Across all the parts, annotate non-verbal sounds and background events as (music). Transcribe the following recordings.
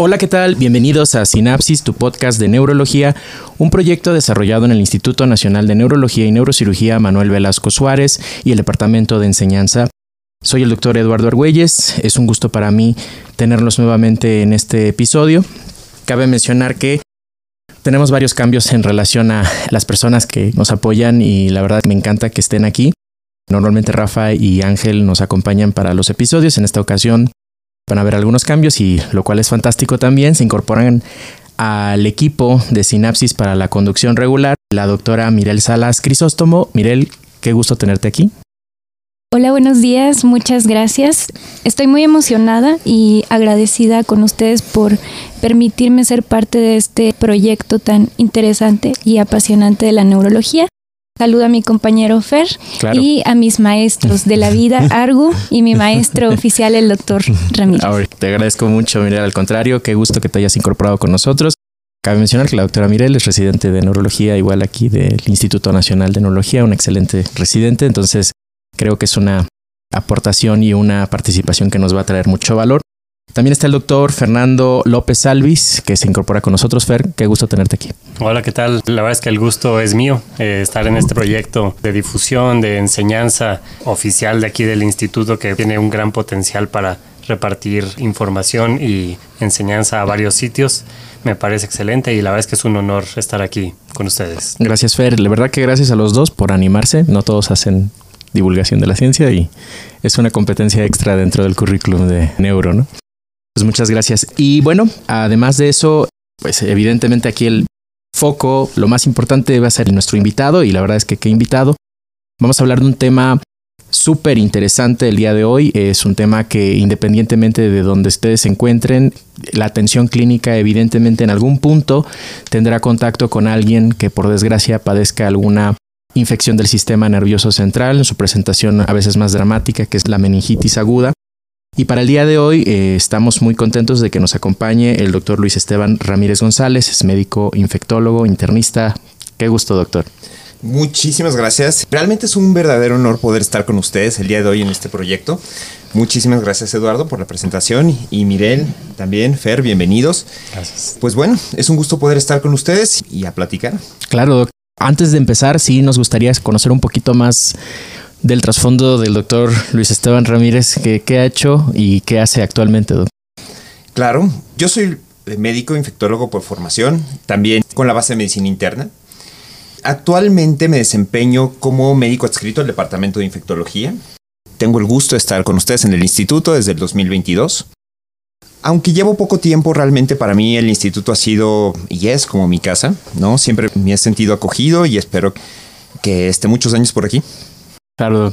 Hola, ¿qué tal? Bienvenidos a Sinapsis, tu podcast de neurología, un proyecto desarrollado en el Instituto Nacional de Neurología y Neurocirugía Manuel Velasco Suárez y el Departamento de Enseñanza. Soy el doctor Eduardo Argüelles, es un gusto para mí tenerlos nuevamente en este episodio. Cabe mencionar que tenemos varios cambios en relación a las personas que nos apoyan y la verdad me encanta que estén aquí. Normalmente Rafa y Ángel nos acompañan para los episodios. En esta ocasión Van a haber algunos cambios y lo cual es fantástico también. Se incorporan al equipo de Sinapsis para la conducción regular la doctora Mirel Salas Crisóstomo. Mirel, qué gusto tenerte aquí. Hola, buenos días, muchas gracias. Estoy muy emocionada y agradecida con ustedes por permitirme ser parte de este proyecto tan interesante y apasionante de la neurología. Saludo a mi compañero Fer y a mis maestros de la vida, (laughs) Argu, y mi maestro oficial, el doctor Ramírez. te agradezco mucho, Mirel. Al contrario, qué gusto que te hayas incorporado con nosotros. Cabe mencionar que la doctora Mirel es residente de neurología, igual aquí del Instituto Nacional de Neurología, un excelente residente. Entonces, creo que es una aportación y una participación que nos va a traer mucho valor. También está el doctor Fernando López Alvis, que se incorpora con nosotros. Fer, qué gusto tenerte aquí. Hola, ¿qué tal? La verdad es que el gusto es mío eh, estar en este proyecto de difusión, de enseñanza oficial de aquí del instituto que tiene un gran potencial para repartir información y enseñanza a varios sitios. Me parece excelente y la verdad es que es un honor estar aquí con ustedes. Gracias, Fer. La verdad que gracias a los dos por animarse. No todos hacen divulgación de la ciencia y es una competencia extra dentro del currículum de Neuro, ¿no? Pues muchas gracias. Y bueno, además de eso, pues evidentemente aquí el foco, lo más importante va a ser nuestro invitado y la verdad es que qué invitado. Vamos a hablar de un tema súper interesante el día de hoy. Es un tema que independientemente de donde ustedes se encuentren, la atención clínica evidentemente en algún punto tendrá contacto con alguien que por desgracia padezca alguna infección del sistema nervioso central, en su presentación a veces más dramática, que es la meningitis aguda. Y para el día de hoy eh, estamos muy contentos de que nos acompañe el doctor Luis Esteban Ramírez González, es médico infectólogo, internista. Qué gusto, doctor. Muchísimas gracias. Realmente es un verdadero honor poder estar con ustedes el día de hoy en este proyecto. Muchísimas gracias Eduardo por la presentación y Mirel también, Fer, bienvenidos. Gracias. Pues bueno, es un gusto poder estar con ustedes y a platicar. Claro, doctor. Antes de empezar, sí nos gustaría conocer un poquito más del trasfondo del doctor Luis Esteban Ramírez, qué ha hecho y qué hace actualmente, doctor. Claro, yo soy médico infectólogo por formación, también con la base de medicina interna. Actualmente me desempeño como médico adscrito al Departamento de Infectología. Tengo el gusto de estar con ustedes en el instituto desde el 2022. Aunque llevo poco tiempo, realmente para mí el instituto ha sido y es como mi casa, ¿no? Siempre me he sentido acogido y espero que esté muchos años por aquí. Claro.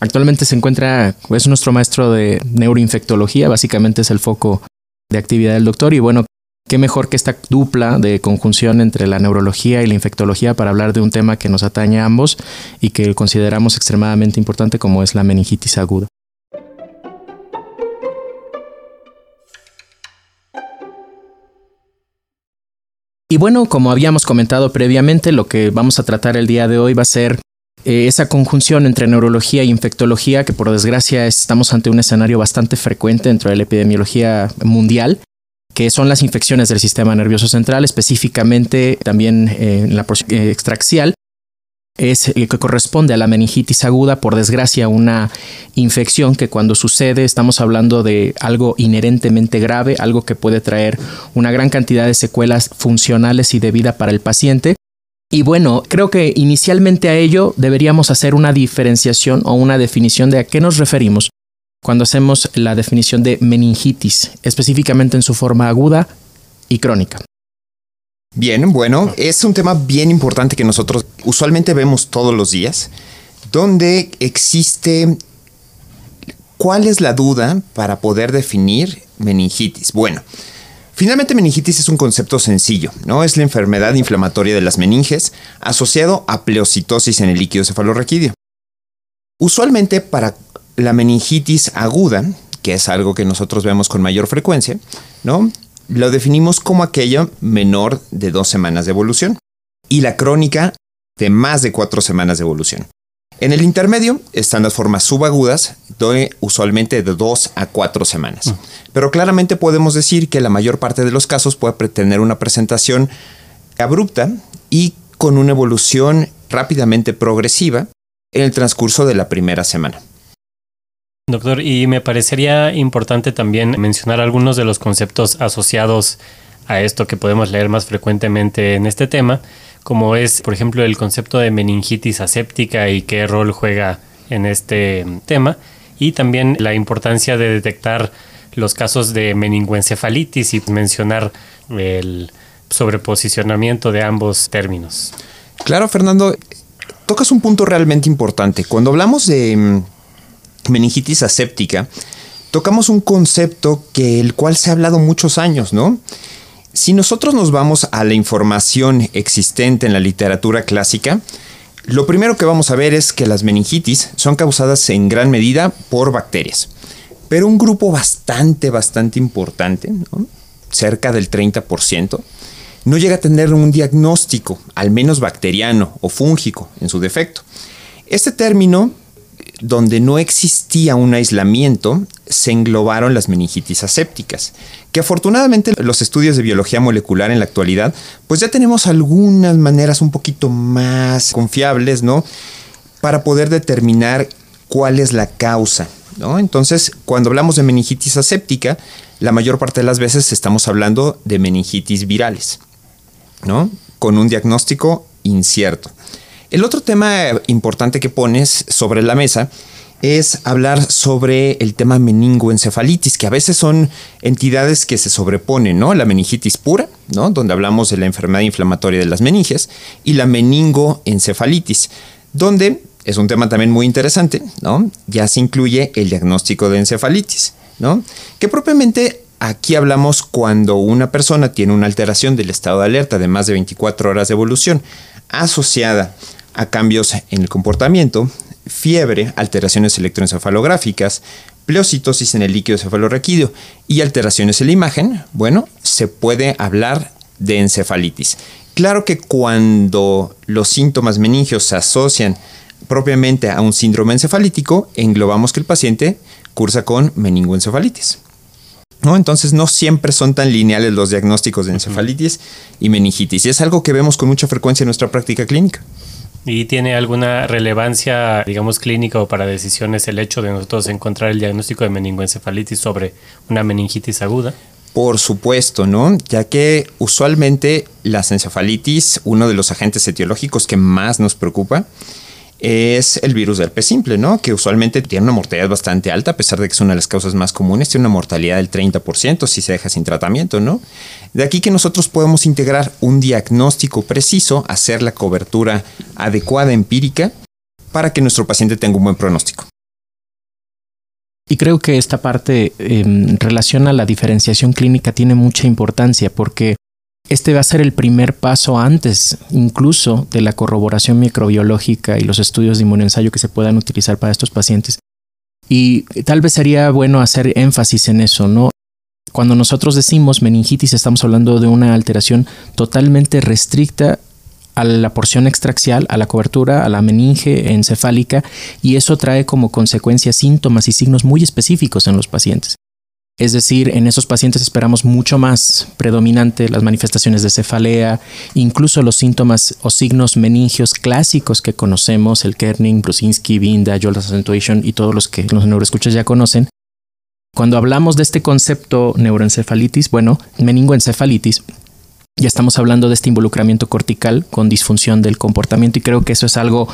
Actualmente se encuentra, es nuestro maestro de neuroinfectología, básicamente es el foco de actividad del doctor y bueno, qué mejor que esta dupla de conjunción entre la neurología y la infectología para hablar de un tema que nos atañe a ambos y que consideramos extremadamente importante como es la meningitis aguda. Y bueno, como habíamos comentado previamente, lo que vamos a tratar el día de hoy va a ser eh, esa conjunción entre neurología e infectología, que por desgracia estamos ante un escenario bastante frecuente dentro de la epidemiología mundial, que son las infecciones del sistema nervioso central, específicamente también eh, en la eh, extraxial, es el que corresponde a la meningitis aguda, por desgracia una infección que cuando sucede estamos hablando de algo inherentemente grave, algo que puede traer una gran cantidad de secuelas funcionales y de vida para el paciente y bueno, creo que inicialmente a ello deberíamos hacer una diferenciación o una definición de a qué nos referimos cuando hacemos la definición de meningitis, específicamente en su forma aguda y crónica. Bien, bueno, es un tema bien importante que nosotros usualmente vemos todos los días, donde existe cuál es la duda para poder definir meningitis. Bueno, Finalmente, meningitis es un concepto sencillo, ¿no? Es la enfermedad inflamatoria de las meninges asociado a pleocitosis en el líquido cefalorraquídeo. Usualmente para la meningitis aguda, que es algo que nosotros vemos con mayor frecuencia, ¿no? Lo definimos como aquella menor de dos semanas de evolución y la crónica de más de cuatro semanas de evolución. En el intermedio están las formas subagudas, de usualmente de 2 a 4 semanas. Pero claramente podemos decir que la mayor parte de los casos puede tener una presentación abrupta y con una evolución rápidamente progresiva en el transcurso de la primera semana. Doctor, y me parecería importante también mencionar algunos de los conceptos asociados a esto que podemos leer más frecuentemente en este tema, como es, por ejemplo, el concepto de meningitis aséptica y qué rol juega en este tema, y también la importancia de detectar los casos de meningoencefalitis y mencionar el sobreposicionamiento de ambos términos. Claro, Fernando, tocas un punto realmente importante. Cuando hablamos de mm, meningitis aséptica, tocamos un concepto que el cual se ha hablado muchos años, ¿no? Si nosotros nos vamos a la información existente en la literatura clásica, lo primero que vamos a ver es que las meningitis son causadas en gran medida por bacterias. Pero un grupo bastante, bastante importante, cerca del 30%, no llega a tener un diagnóstico, al menos bacteriano o fúngico en su defecto. Este término donde no existía un aislamiento, se englobaron las meningitis asépticas, que afortunadamente los estudios de biología molecular en la actualidad, pues ya tenemos algunas maneras un poquito más confiables, ¿no? Para poder determinar cuál es la causa, ¿no? Entonces, cuando hablamos de meningitis aséptica, la mayor parte de las veces estamos hablando de meningitis virales, ¿no? Con un diagnóstico incierto. El otro tema importante que pones sobre la mesa es hablar sobre el tema meningoencefalitis, que a veces son entidades que se sobreponen, ¿no? La meningitis pura, ¿no? Donde hablamos de la enfermedad inflamatoria de las meninges, y la meningoencefalitis, donde es un tema también muy interesante, ¿no? Ya se incluye el diagnóstico de encefalitis, ¿no? Que propiamente aquí hablamos cuando una persona tiene una alteración del estado de alerta de más de 24 horas de evolución asociada a cambios en el comportamiento, fiebre, alteraciones electroencefalográficas, pleocitosis en el líquido cefalorraquídeo y alteraciones en la imagen, bueno, se puede hablar de encefalitis. Claro que cuando los síntomas meningios se asocian propiamente a un síndrome encefalítico, englobamos que el paciente cursa con meningoencefalitis. ¿No? Entonces no siempre son tan lineales los diagnósticos de encefalitis y meningitis. Y es algo que vemos con mucha frecuencia en nuestra práctica clínica. ¿Y tiene alguna relevancia, digamos, clínica o para decisiones el hecho de nosotros encontrar el diagnóstico de meningoencefalitis sobre una meningitis aguda? Por supuesto, ¿no? Ya que usualmente las encefalitis, uno de los agentes etiológicos que más nos preocupa, es el virus del herpes simple, ¿no? Que usualmente tiene una mortalidad bastante alta, a pesar de que es una de las causas más comunes, tiene una mortalidad del 30% si se deja sin tratamiento, ¿no? De aquí que nosotros podemos integrar un diagnóstico preciso, hacer la cobertura adecuada empírica para que nuestro paciente tenga un buen pronóstico. Y creo que esta parte en relación a la diferenciación clínica tiene mucha importancia porque este va a ser el primer paso antes incluso de la corroboración microbiológica y los estudios de inmunoensayo que se puedan utilizar para estos pacientes. Y tal vez sería bueno hacer énfasis en eso, ¿no? Cuando nosotros decimos meningitis estamos hablando de una alteración totalmente restricta a la porción extraxial, a la cobertura, a la meninge encefálica y eso trae como consecuencia síntomas y signos muy específicos en los pacientes. Es decir, en esos pacientes esperamos mucho más predominante las manifestaciones de cefalea, incluso los síntomas o signos meningios clásicos que conocemos, el Kerning, Brusinski, Binda, Jolt Accentuation y todos los que los neuroescuchas ya conocen. Cuando hablamos de este concepto neuroencefalitis, bueno, meningoencefalitis, ya estamos hablando de este involucramiento cortical con disfunción del comportamiento y creo que eso es algo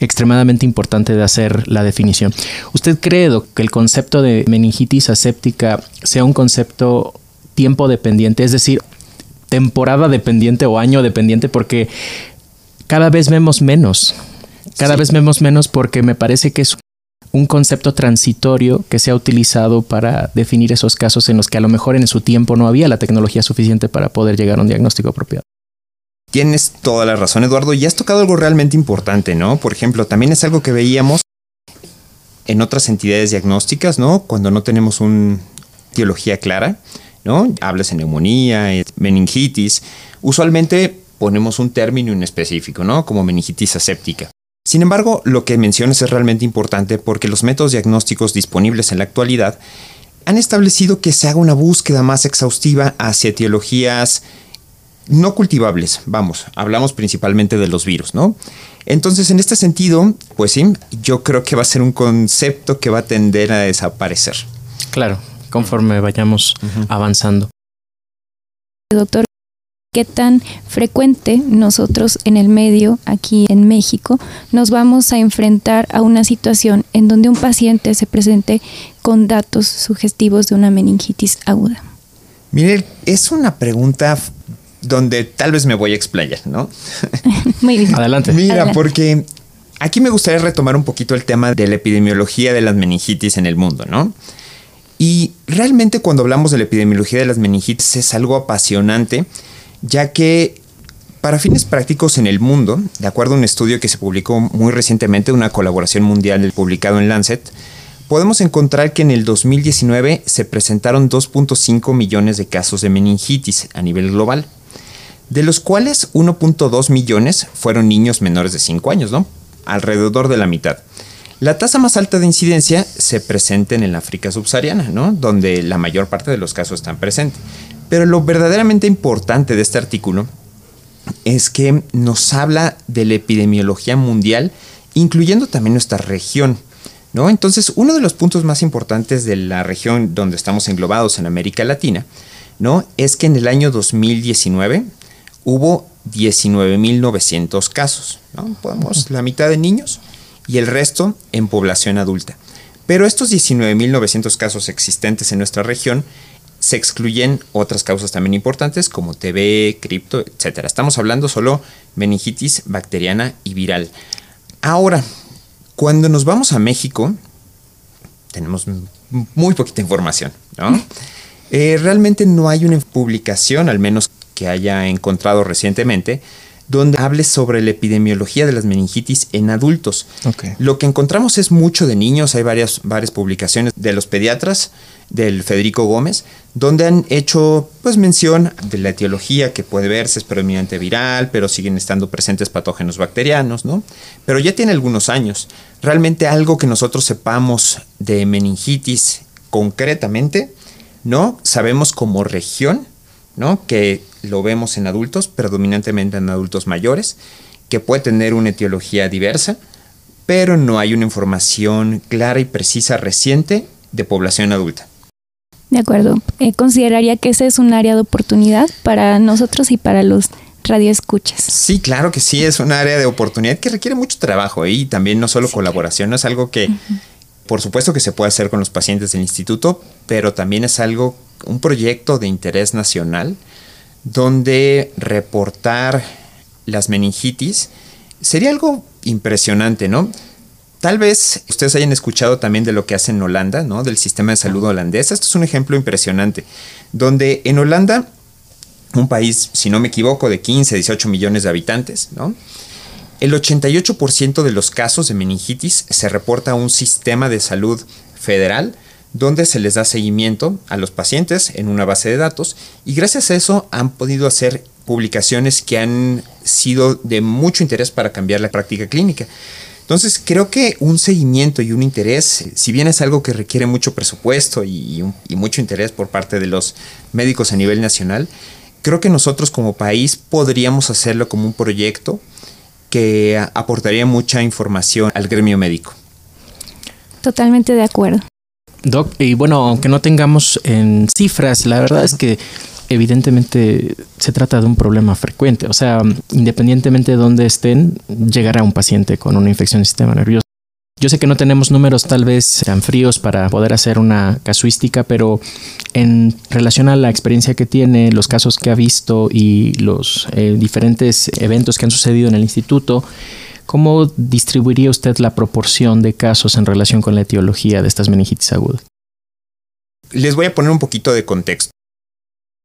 extremadamente importante de hacer la definición. ¿Usted cree que el concepto de meningitis aséptica sea un concepto tiempo dependiente, es decir, temporada dependiente o año dependiente? Porque cada vez vemos menos. Cada vez vemos menos porque me parece que es un concepto transitorio que se ha utilizado para definir esos casos en los que a lo mejor en su tiempo no había la tecnología suficiente para poder llegar a un diagnóstico apropiado. Tienes toda la razón, Eduardo, y has tocado algo realmente importante, ¿no? Por ejemplo, también es algo que veíamos en otras entidades diagnósticas, ¿no? Cuando no tenemos una etiología clara, ¿no? Hablas de neumonía, meningitis, usualmente ponemos un término en específico, ¿no? Como meningitis aséptica. Sin embargo, lo que mencionas es realmente importante porque los métodos diagnósticos disponibles en la actualidad han establecido que se haga una búsqueda más exhaustiva hacia etiologías no cultivables, vamos, hablamos principalmente de los virus, ¿no? Entonces, en este sentido, pues sí, yo creo que va a ser un concepto que va a tender a desaparecer. Claro, conforme vayamos avanzando. Doctor, ¿qué tan frecuente nosotros en el medio, aquí en México, nos vamos a enfrentar a una situación en donde un paciente se presente con datos sugestivos de una meningitis aguda? Mire, es una pregunta donde tal vez me voy a explayar, ¿no? (laughs) Muy bien. Adelante. Mira, porque aquí me gustaría retomar un poquito el tema de la epidemiología de las meningitis en el mundo, ¿no? Y realmente cuando hablamos de la epidemiología de las meningitis es algo apasionante, ya que para fines prácticos en el mundo, de acuerdo a un estudio que se publicó muy recientemente, una colaboración mundial publicado en Lancet, podemos encontrar que en el 2019 se presentaron 2.5 millones de casos de meningitis a nivel global de los cuales 1.2 millones fueron niños menores de 5 años, ¿no? Alrededor de la mitad. La tasa más alta de incidencia se presenta en el África subsahariana, ¿no? Donde la mayor parte de los casos están presentes. Pero lo verdaderamente importante de este artículo es que nos habla de la epidemiología mundial, incluyendo también nuestra región. ¿no? Entonces, uno de los puntos más importantes de la región donde estamos englobados en América Latina, ¿no? es que en el año 2019 hubo 19.900 casos, ¿no? Podemos, la mitad de niños y el resto en población adulta. Pero estos 19.900 casos existentes en nuestra región se excluyen otras causas también importantes como TB, cripto, etc. Estamos hablando solo meningitis bacteriana y viral. Ahora, cuando nos vamos a México, tenemos muy poquita información, ¿no? Eh, realmente no hay una publicación, al menos que haya encontrado recientemente, donde hable sobre la epidemiología de las meningitis en adultos. Lo que encontramos es mucho de niños, hay varias, varias publicaciones de los pediatras, del Federico Gómez, donde han hecho pues mención de la etiología que puede verse es predominante viral, pero siguen estando presentes patógenos bacterianos, ¿no? Pero ya tiene algunos años. Realmente algo que nosotros sepamos de meningitis concretamente, ¿no? Sabemos como región, ¿no? Que lo vemos en adultos, predominantemente en adultos mayores, que puede tener una etiología diversa, pero no hay una información clara y precisa reciente de población adulta. De acuerdo. Eh, consideraría que ese es un área de oportunidad para nosotros y para los radioescuchas. Sí, claro que sí, es un área de oportunidad que requiere mucho trabajo ¿eh? y también no solo colaboración, es algo que, por supuesto que se puede hacer con los pacientes del instituto, pero también es algo, un proyecto de interés nacional donde reportar las meningitis sería algo impresionante, ¿no? Tal vez ustedes hayan escuchado también de lo que hace en Holanda, ¿no? Del sistema de salud holandés. Esto es un ejemplo impresionante, donde en Holanda, un país, si no me equivoco, de 15, 18 millones de habitantes, ¿no? El 88% de los casos de meningitis se reporta a un sistema de salud federal donde se les da seguimiento a los pacientes en una base de datos y gracias a eso han podido hacer publicaciones que han sido de mucho interés para cambiar la práctica clínica. Entonces creo que un seguimiento y un interés, si bien es algo que requiere mucho presupuesto y, mucho interés por parte de los médicos a nivel nacional, creo que nosotros como país podríamos hacerlo como un proyecto que aportaría mucha información al gremio médico. Totalmente de acuerdo. Doc, y bueno, aunque no tengamos en cifras, la verdad es que evidentemente se trata de un problema frecuente. O sea, independientemente de dónde estén, llegará un paciente con una infección del sistema nervioso. Yo sé que no tenemos números tal vez tan fríos para poder hacer una casuística, pero en relación a la experiencia que tiene, los casos que ha visto y los eh, diferentes eventos que han sucedido en el instituto, ¿Cómo distribuiría usted la proporción de casos en relación con la etiología de estas meningitis agudas? Les voy a poner un poquito de contexto.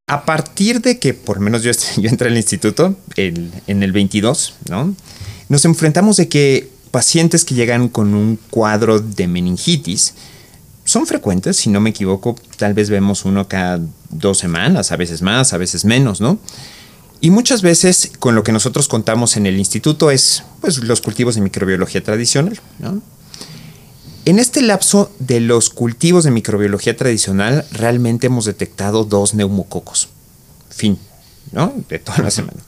A partir de que, por lo menos yo, (laughs) entré al instituto en el 22, ¿no? Nos enfrentamos de que pacientes que llegan con un cuadro de meningitis son frecuentes, si no me equivoco, tal vez vemos uno cada dos semanas, a veces más, a veces menos, ¿no? Y muchas veces con lo que nosotros contamos en el instituto es pues, los cultivos de microbiología tradicional. En este lapso de los cultivos de microbiología tradicional realmente hemos detectado dos neumococos. Fin, ¿no? De toda la semana.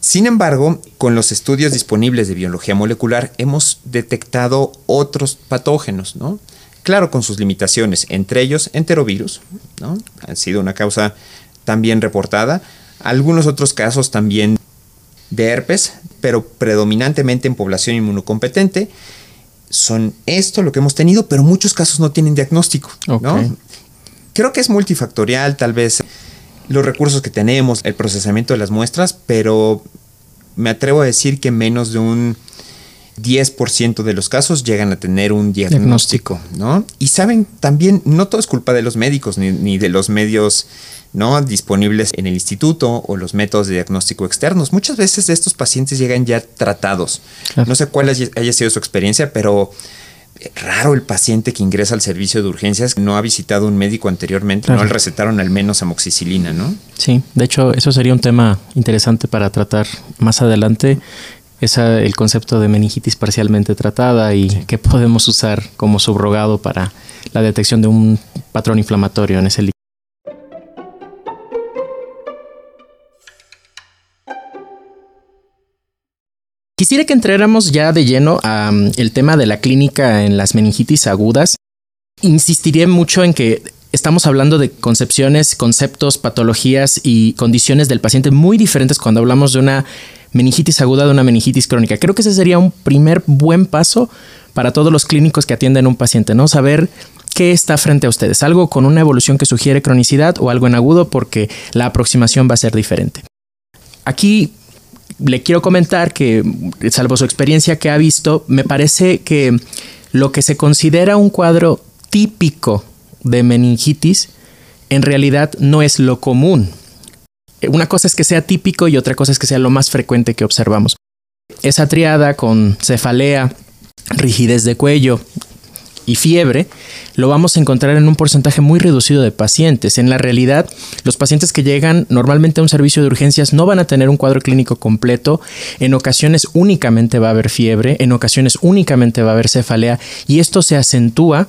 Sin embargo, con los estudios disponibles de biología molecular hemos detectado otros patógenos, ¿no? Claro, con sus limitaciones, entre ellos enterovirus, ¿no? Han sido una causa también reportada, algunos otros casos también de herpes, pero predominantemente en población inmunocompetente. Son esto lo que hemos tenido, pero muchos casos no tienen diagnóstico. Creo que es multifactorial, tal vez los recursos que tenemos, el procesamiento de las muestras, pero me atrevo a decir que menos de un 10% de los casos llegan a tener un diagnóstico, ¿no? Y saben, también no todo es culpa de los médicos ni de los medios ¿no? disponibles en el instituto o los métodos de diagnóstico externos. Muchas veces estos pacientes llegan ya tratados. No sé cuál haya sido su experiencia, pero eh, raro el paciente que ingresa al servicio de urgencias no ha visitado un médico anteriormente, no le recetaron al menos amoxicilina, ¿no? Sí, de hecho eso sería un tema interesante para tratar más adelante. Es el concepto de meningitis parcialmente tratada y qué podemos usar como subrogado para la detección de un patrón inflamatorio en ese líquido. Quisiera que entráramos ya de lleno al mm, tema de la clínica en las meningitis agudas. Insistiré mucho en que estamos hablando de concepciones, conceptos, patologías y condiciones del paciente muy diferentes cuando hablamos de una meningitis aguda, de una meningitis crónica. Creo que ese sería un primer buen paso para todos los clínicos que atienden a un paciente, ¿no? Saber qué está frente a ustedes, algo con una evolución que sugiere cronicidad o algo en agudo porque la aproximación va a ser diferente. Aquí le quiero comentar que, salvo su experiencia que ha visto, me parece que lo que se considera un cuadro típico de meningitis en realidad no es lo común. Una cosa es que sea típico y otra cosa es que sea lo más frecuente que observamos. Esa triada con cefalea, rigidez de cuello, y fiebre, lo vamos a encontrar en un porcentaje muy reducido de pacientes. En la realidad, los pacientes que llegan normalmente a un servicio de urgencias no van a tener un cuadro clínico completo. En ocasiones únicamente va a haber fiebre, en ocasiones únicamente va a haber cefalea y esto se acentúa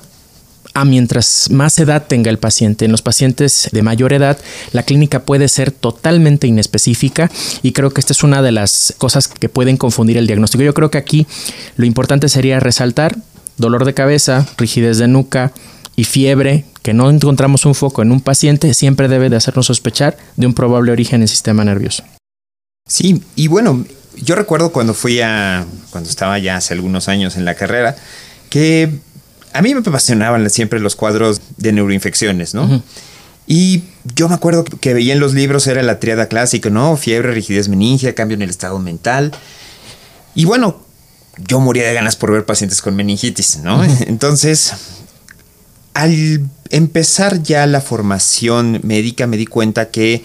a mientras más edad tenga el paciente. En los pacientes de mayor edad, la clínica puede ser totalmente inespecífica y creo que esta es una de las cosas que pueden confundir el diagnóstico. Yo creo que aquí lo importante sería resaltar dolor de cabeza, rigidez de nuca y fiebre, que no encontramos un foco en un paciente, siempre debe de hacernos sospechar de un probable origen en el sistema nervioso. Sí, y bueno, yo recuerdo cuando fui a, cuando estaba ya hace algunos años en la carrera, que a mí me apasionaban siempre los cuadros de neuroinfecciones, ¿no? Y yo me acuerdo que veía en los libros era la triada clásica, ¿no? Fiebre, rigidez meningia, cambio en el estado mental. Y bueno, yo moría de ganas por ver pacientes con meningitis, ¿no? (laughs) Entonces, al empezar ya la formación médica me di cuenta que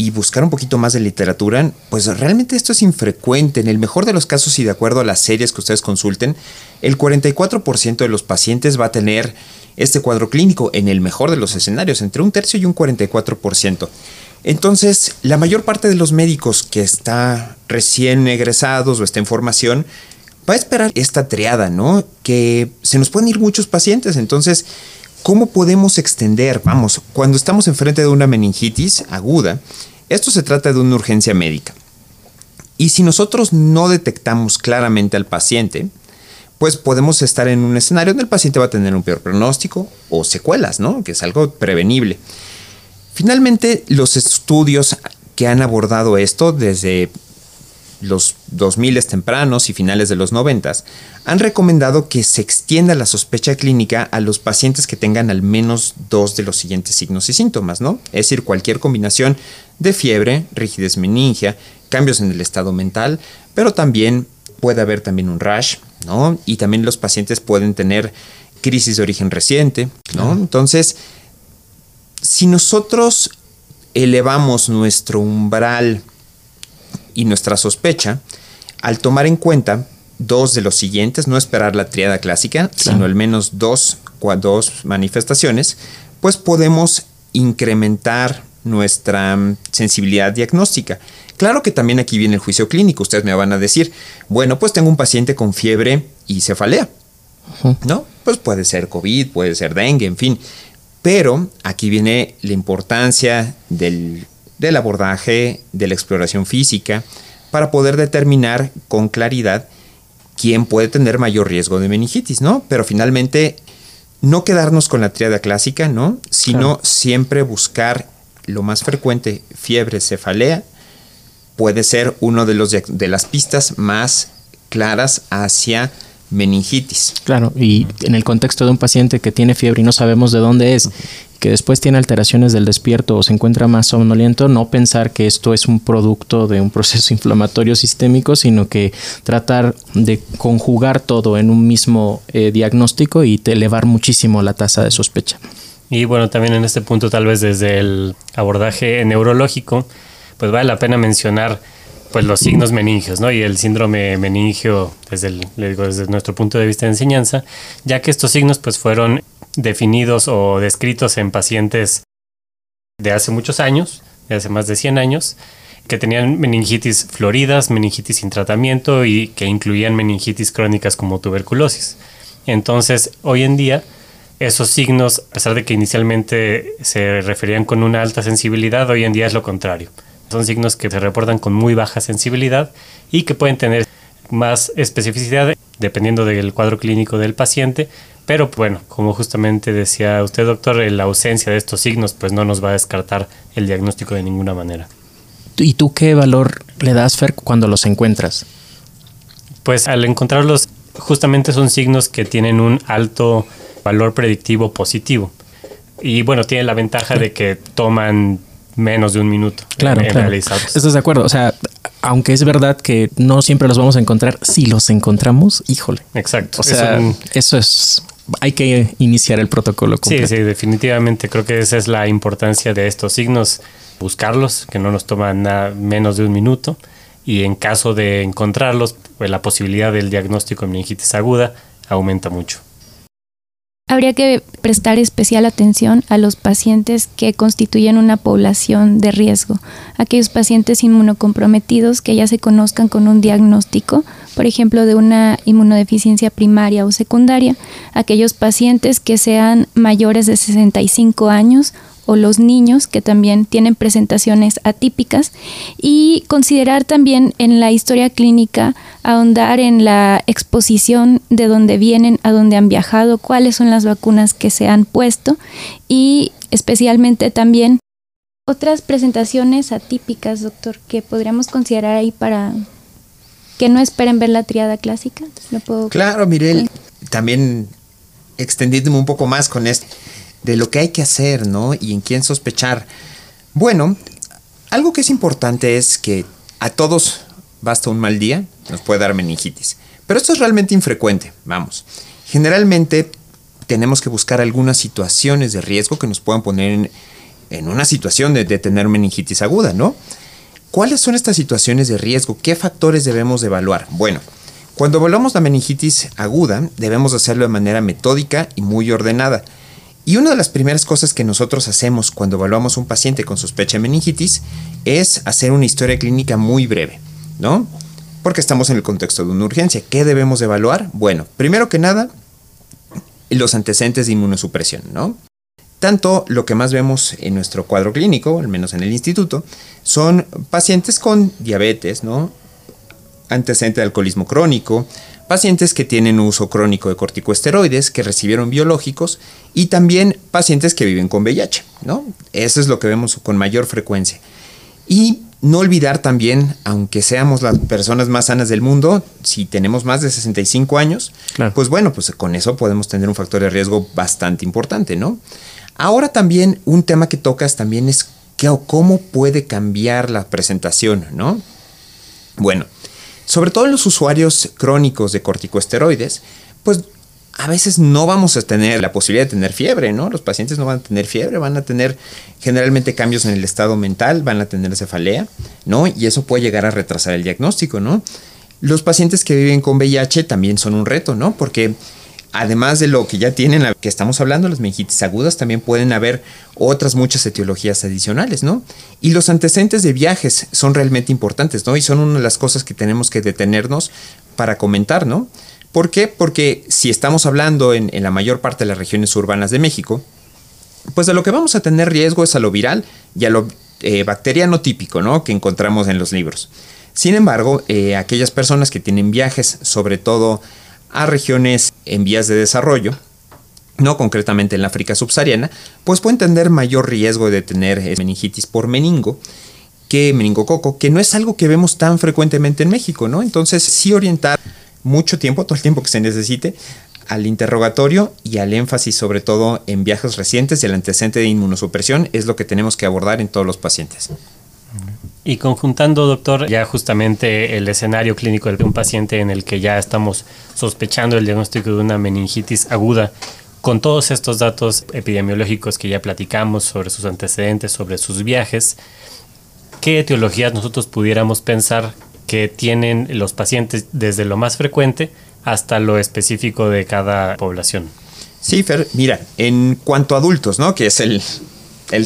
y buscar un poquito más de literatura, pues realmente esto es infrecuente. En el mejor de los casos y de acuerdo a las series que ustedes consulten, el 44% de los pacientes va a tener este cuadro clínico en el mejor de los escenarios, entre un tercio y un 44%. Entonces, la mayor parte de los médicos que está recién egresados o está en formación, va a esperar esta triada, ¿no? Que se nos pueden ir muchos pacientes, entonces, ¿cómo podemos extender? Vamos, cuando estamos enfrente de una meningitis aguda, esto se trata de una urgencia médica. Y si nosotros no detectamos claramente al paciente, pues podemos estar en un escenario donde el paciente va a tener un peor pronóstico o secuelas, ¿no? Que es algo prevenible. Finalmente, los estudios que han abordado esto desde los 2000 tempranos y finales de los 90 han recomendado que se extienda la sospecha clínica a los pacientes que tengan al menos dos de los siguientes signos y síntomas, ¿no? Es decir, cualquier combinación de fiebre, rigidez meningia, cambios en el estado mental, pero también puede haber también un rash, ¿no? Y también los pacientes pueden tener crisis de origen reciente, ¿no? Entonces, si nosotros elevamos nuestro umbral y nuestra sospecha al tomar en cuenta dos de los siguientes, no esperar la triada clásica, sino al menos dos, dos manifestaciones, pues podemos incrementar nuestra mm, sensibilidad diagnóstica. Claro que también aquí viene el juicio clínico. Ustedes me van a decir, bueno, pues tengo un paciente con fiebre y cefalea. ¿No? Pues puede ser COVID, puede ser dengue, en fin. Pero aquí viene la importancia del, del abordaje, de la exploración física, para poder determinar con claridad quién puede tener mayor riesgo de meningitis, ¿no? Pero finalmente no quedarnos con la triada clásica, ¿no? Sino siempre buscar lo más frecuente, fiebre, cefalea, puede ser uno de los de las pistas más claras hacia meningitis. Claro, y en el contexto de un paciente que tiene fiebre y no sabemos de dónde es, que después tiene alteraciones del despierto o se encuentra más somnoliento, no pensar que esto es un producto de un proceso (laughs) inflamatorio sistémico, sino que tratar de conjugar todo en un mismo eh, diagnóstico y elevar muchísimo la tasa de sospecha. Y bueno, también en este punto, tal vez desde el abordaje neurológico, pues vale la pena mencionar pues los signos meningios, ¿no? Y el síndrome meningio desde, desde nuestro punto de vista de enseñanza, ya que estos signos pues fueron definidos o descritos en pacientes de hace muchos años, de hace más de 100 años, que tenían meningitis floridas, meningitis sin tratamiento y que incluían meningitis crónicas como tuberculosis. Entonces, hoy en día, esos signos, a pesar de que inicialmente se referían con una alta sensibilidad, hoy en día es lo contrario son signos que se reportan con muy baja sensibilidad y que pueden tener más especificidad dependiendo del cuadro clínico del paciente, pero bueno, como justamente decía usted, doctor, la ausencia de estos signos pues no nos va a descartar el diagnóstico de ninguna manera. ¿Y tú qué valor le das, Fer, cuando los encuentras? Pues al encontrarlos, justamente son signos que tienen un alto valor predictivo positivo. Y bueno, tiene la ventaja de que toman menos de un minuto. Claro, claro. ¿Estás de acuerdo? O sea, aunque es verdad que no siempre los vamos a encontrar, si los encontramos, híjole. Exacto. O sea, eso es hay que iniciar el protocolo. Sí, sí, definitivamente. Creo que esa es la importancia de estos signos, buscarlos, que no nos toman nada menos de un minuto. Y en caso de encontrarlos, pues la posibilidad del diagnóstico de meningitis aguda aumenta mucho. Habría que prestar especial atención a los pacientes que constituyen una población de riesgo, aquellos pacientes inmunocomprometidos que ya se conozcan con un diagnóstico, por ejemplo, de una inmunodeficiencia primaria o secundaria, aquellos pacientes que sean mayores de 65 años o los niños que también tienen presentaciones atípicas y considerar también en la historia clínica ahondar en la exposición de dónde vienen, a dónde han viajado, cuáles son las vacunas que se han puesto y especialmente también otras presentaciones atípicas, doctor, que podríamos considerar ahí para que no esperen ver la triada clásica. Claro, Mirel, también extendiéndome un poco más con esto de lo que hay que hacer, ¿no? Y en quién sospechar. Bueno, algo que es importante es que a todos basta un mal día, nos puede dar meningitis. Pero esto es realmente infrecuente, vamos. Generalmente tenemos que buscar algunas situaciones de riesgo que nos puedan poner en, una situación de, tener meningitis aguda, ¿no? ¿Cuáles son estas situaciones de riesgo? ¿Qué factores debemos evaluar? Bueno, cuando evaluamos la meningitis aguda, debemos hacerlo de manera metódica y muy ordenada. Y una de las primeras cosas que nosotros hacemos cuando evaluamos un paciente con sospecha de meningitis es hacer una historia clínica muy breve, ¿no? Porque estamos en el contexto de una urgencia. ¿Qué debemos evaluar? Bueno, primero que nada, los antecedentes de inmunosupresión, ¿no? Tanto lo que más vemos en nuestro cuadro clínico, al menos en el instituto, son pacientes con diabetes, ¿no? Antecedente de alcoholismo crónico, pacientes que tienen uso crónico de corticosteroides, que recibieron biológicos y también pacientes que viven con VIH, ¿no? Eso es lo que vemos con mayor frecuencia. Y no olvidar también, aunque seamos las personas más sanas del mundo, si tenemos más de 65 años, pues bueno, pues con eso podemos tener un factor de riesgo bastante importante, ¿no? Ahora también un tema que tocas también es cómo puede cambiar la presentación, ¿no? Bueno, sobre todo en los usuarios crónicos de corticosteroides, pues a veces no vamos a tener la posibilidad de tener fiebre, ¿no? Los pacientes no van a tener fiebre, van a tener generalmente cambios en el estado mental, van a tener cefalea, ¿no? Y eso puede llegar a retrasar el diagnóstico, ¿no? Los pacientes que viven con VIH también son un reto, ¿no? Porque además de lo que ya tienen, que estamos hablando, las meningitis agudas, también pueden haber otras muchas etiologías adicionales, ¿no? Y los antecedentes de viajes son realmente importantes, ¿no? Y son una de las cosas que tenemos que detenernos para comentar, ¿no? ¿Por qué? Porque si estamos hablando en, la mayor parte de las regiones urbanas de México, pues de lo que vamos a tener riesgo es a lo viral y a lo eh, bacteriano típico, ¿no? Que encontramos en los libros. Sin embargo, eh, aquellas personas que tienen viajes, sobre todo a regiones en vías de desarrollo, no concretamente en la África subsahariana, pues pueden tener mayor riesgo de tener eh, meningitis por meningo que meningococo, que no es algo que vemos tan frecuentemente en México, ¿no? Entonces, sí orientar mucho tiempo, todo el tiempo que se necesite, al interrogatorio y al énfasis sobre todo en viajes recientes y el antecedente de inmunosupresión es lo que tenemos que abordar en todos los pacientes. Y conjuntando, doctor, ya justamente el escenario clínico de un paciente en el que ya estamos sospechando el diagnóstico de una meningitis aguda, con todos estos datos epidemiológicos que ya platicamos sobre sus antecedentes, sobre sus viajes, ¿qué etiologías nosotros pudiéramos pensar que tienen los pacientes desde lo más frecuente hasta lo específico de cada población? Sí, Fer, mira, en cuanto a adultos, ¿no? Que es el,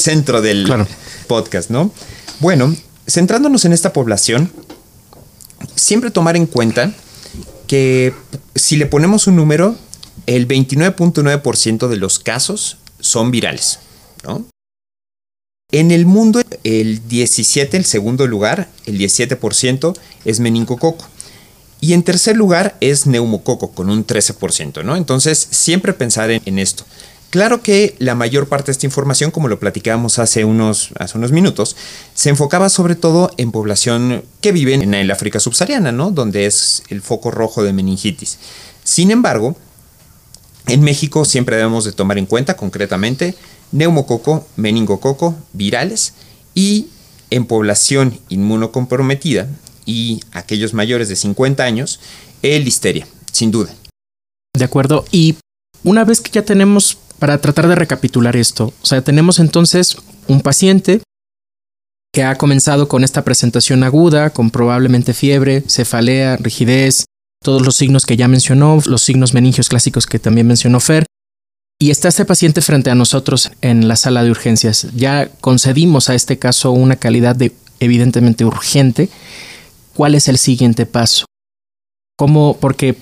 centro del podcast, ¿no? Bueno, centrándonos en esta población, siempre tomar en cuenta que si le ponemos un número, el 29.9% de los casos son virales. En el mundo, el 17, el segundo lugar, el 17% es meningococo. Y en tercer lugar es neumococo, con un 13%, ¿no? Entonces, siempre pensar en esto. Claro que la mayor parte de esta información, como lo platicábamos hace unos, hace unos minutos, se enfocaba sobre todo en población que vive en el África subsahariana, ¿no? Donde es el foco rojo de meningitis. Sin embargo, en México siempre debemos de tomar en cuenta concretamente neumococo, meningococo, virales y en población inmunocomprometida y aquellos mayores de 50 años, el listeria, sin duda. De acuerdo. Y una vez que ya tenemos para tratar de recapitular esto. O sea, tenemos entonces un paciente que ha comenzado con esta presentación aguda, con probablemente fiebre, cefalea, rigidez, todos los signos que ya mencionó, los signos meningios clásicos que también mencionó Fer. Y está este paciente frente a nosotros en la sala de urgencias. Ya concedimos a este caso una calidad de evidentemente urgente. ¿Cuál es el siguiente paso? ¿Cómo? Porque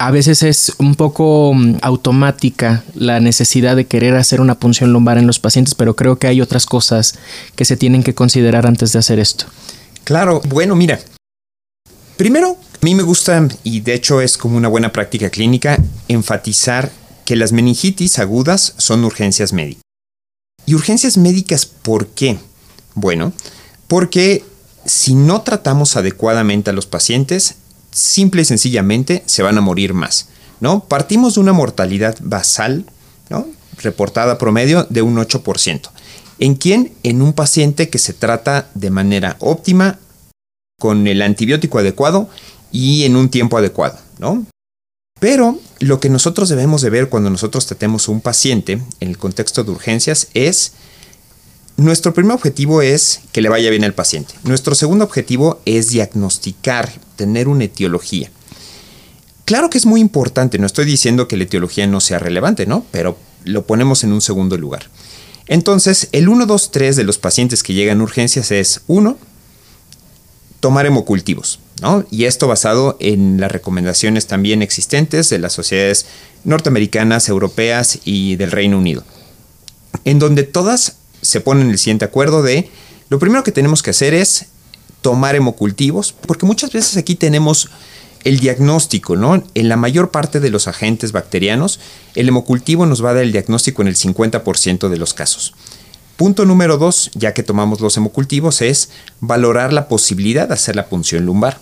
a veces es un poco mm, automática la necesidad de querer hacer una punción lumbar en los pacientes, pero creo que hay otras cosas que se tienen que considerar antes de hacer esto. Claro, bueno, mira. Primero, a mí me gusta, y de hecho es como una buena práctica clínica, enfatizar que las meningitis agudas son urgencias médicas. ¿Y urgencias médicas por qué? Bueno, porque si no tratamos adecuadamente a los pacientes, simple y sencillamente se van a morir más. ¿no? Partimos de una mortalidad basal, ¿no? reportada promedio de un 8%. ¿En quién? En un paciente que se trata de manera óptima, con el antibiótico adecuado y en un tiempo adecuado, ¿no? Pero lo que nosotros debemos de ver cuando nosotros tratemos a un paciente en el contexto de urgencias es nuestro primer objetivo es que le vaya bien al paciente. Nuestro segundo objetivo es diagnosticar, tener una etiología. Claro que es muy importante, no estoy diciendo que la etiología no sea relevante, ¿no? Pero lo ponemos en un segundo lugar. Entonces, el 1, 2, 3 de los pacientes que llegan a urgencias es 1. Tomar hemocultivos, ¿no? Y esto basado en las recomendaciones también existentes de las sociedades norteamericanas, europeas y del Reino Unido, en donde todas se pone en el siguiente acuerdo de lo primero que tenemos que hacer es tomar hemocultivos, porque muchas veces aquí tenemos el diagnóstico, ¿no? En la mayor parte de los agentes bacterianos, el hemocultivo nos va a dar el diagnóstico en el 50% de los casos. Punto número dos, ya que tomamos los hemocultivos, es valorar la posibilidad de hacer la punción lumbar.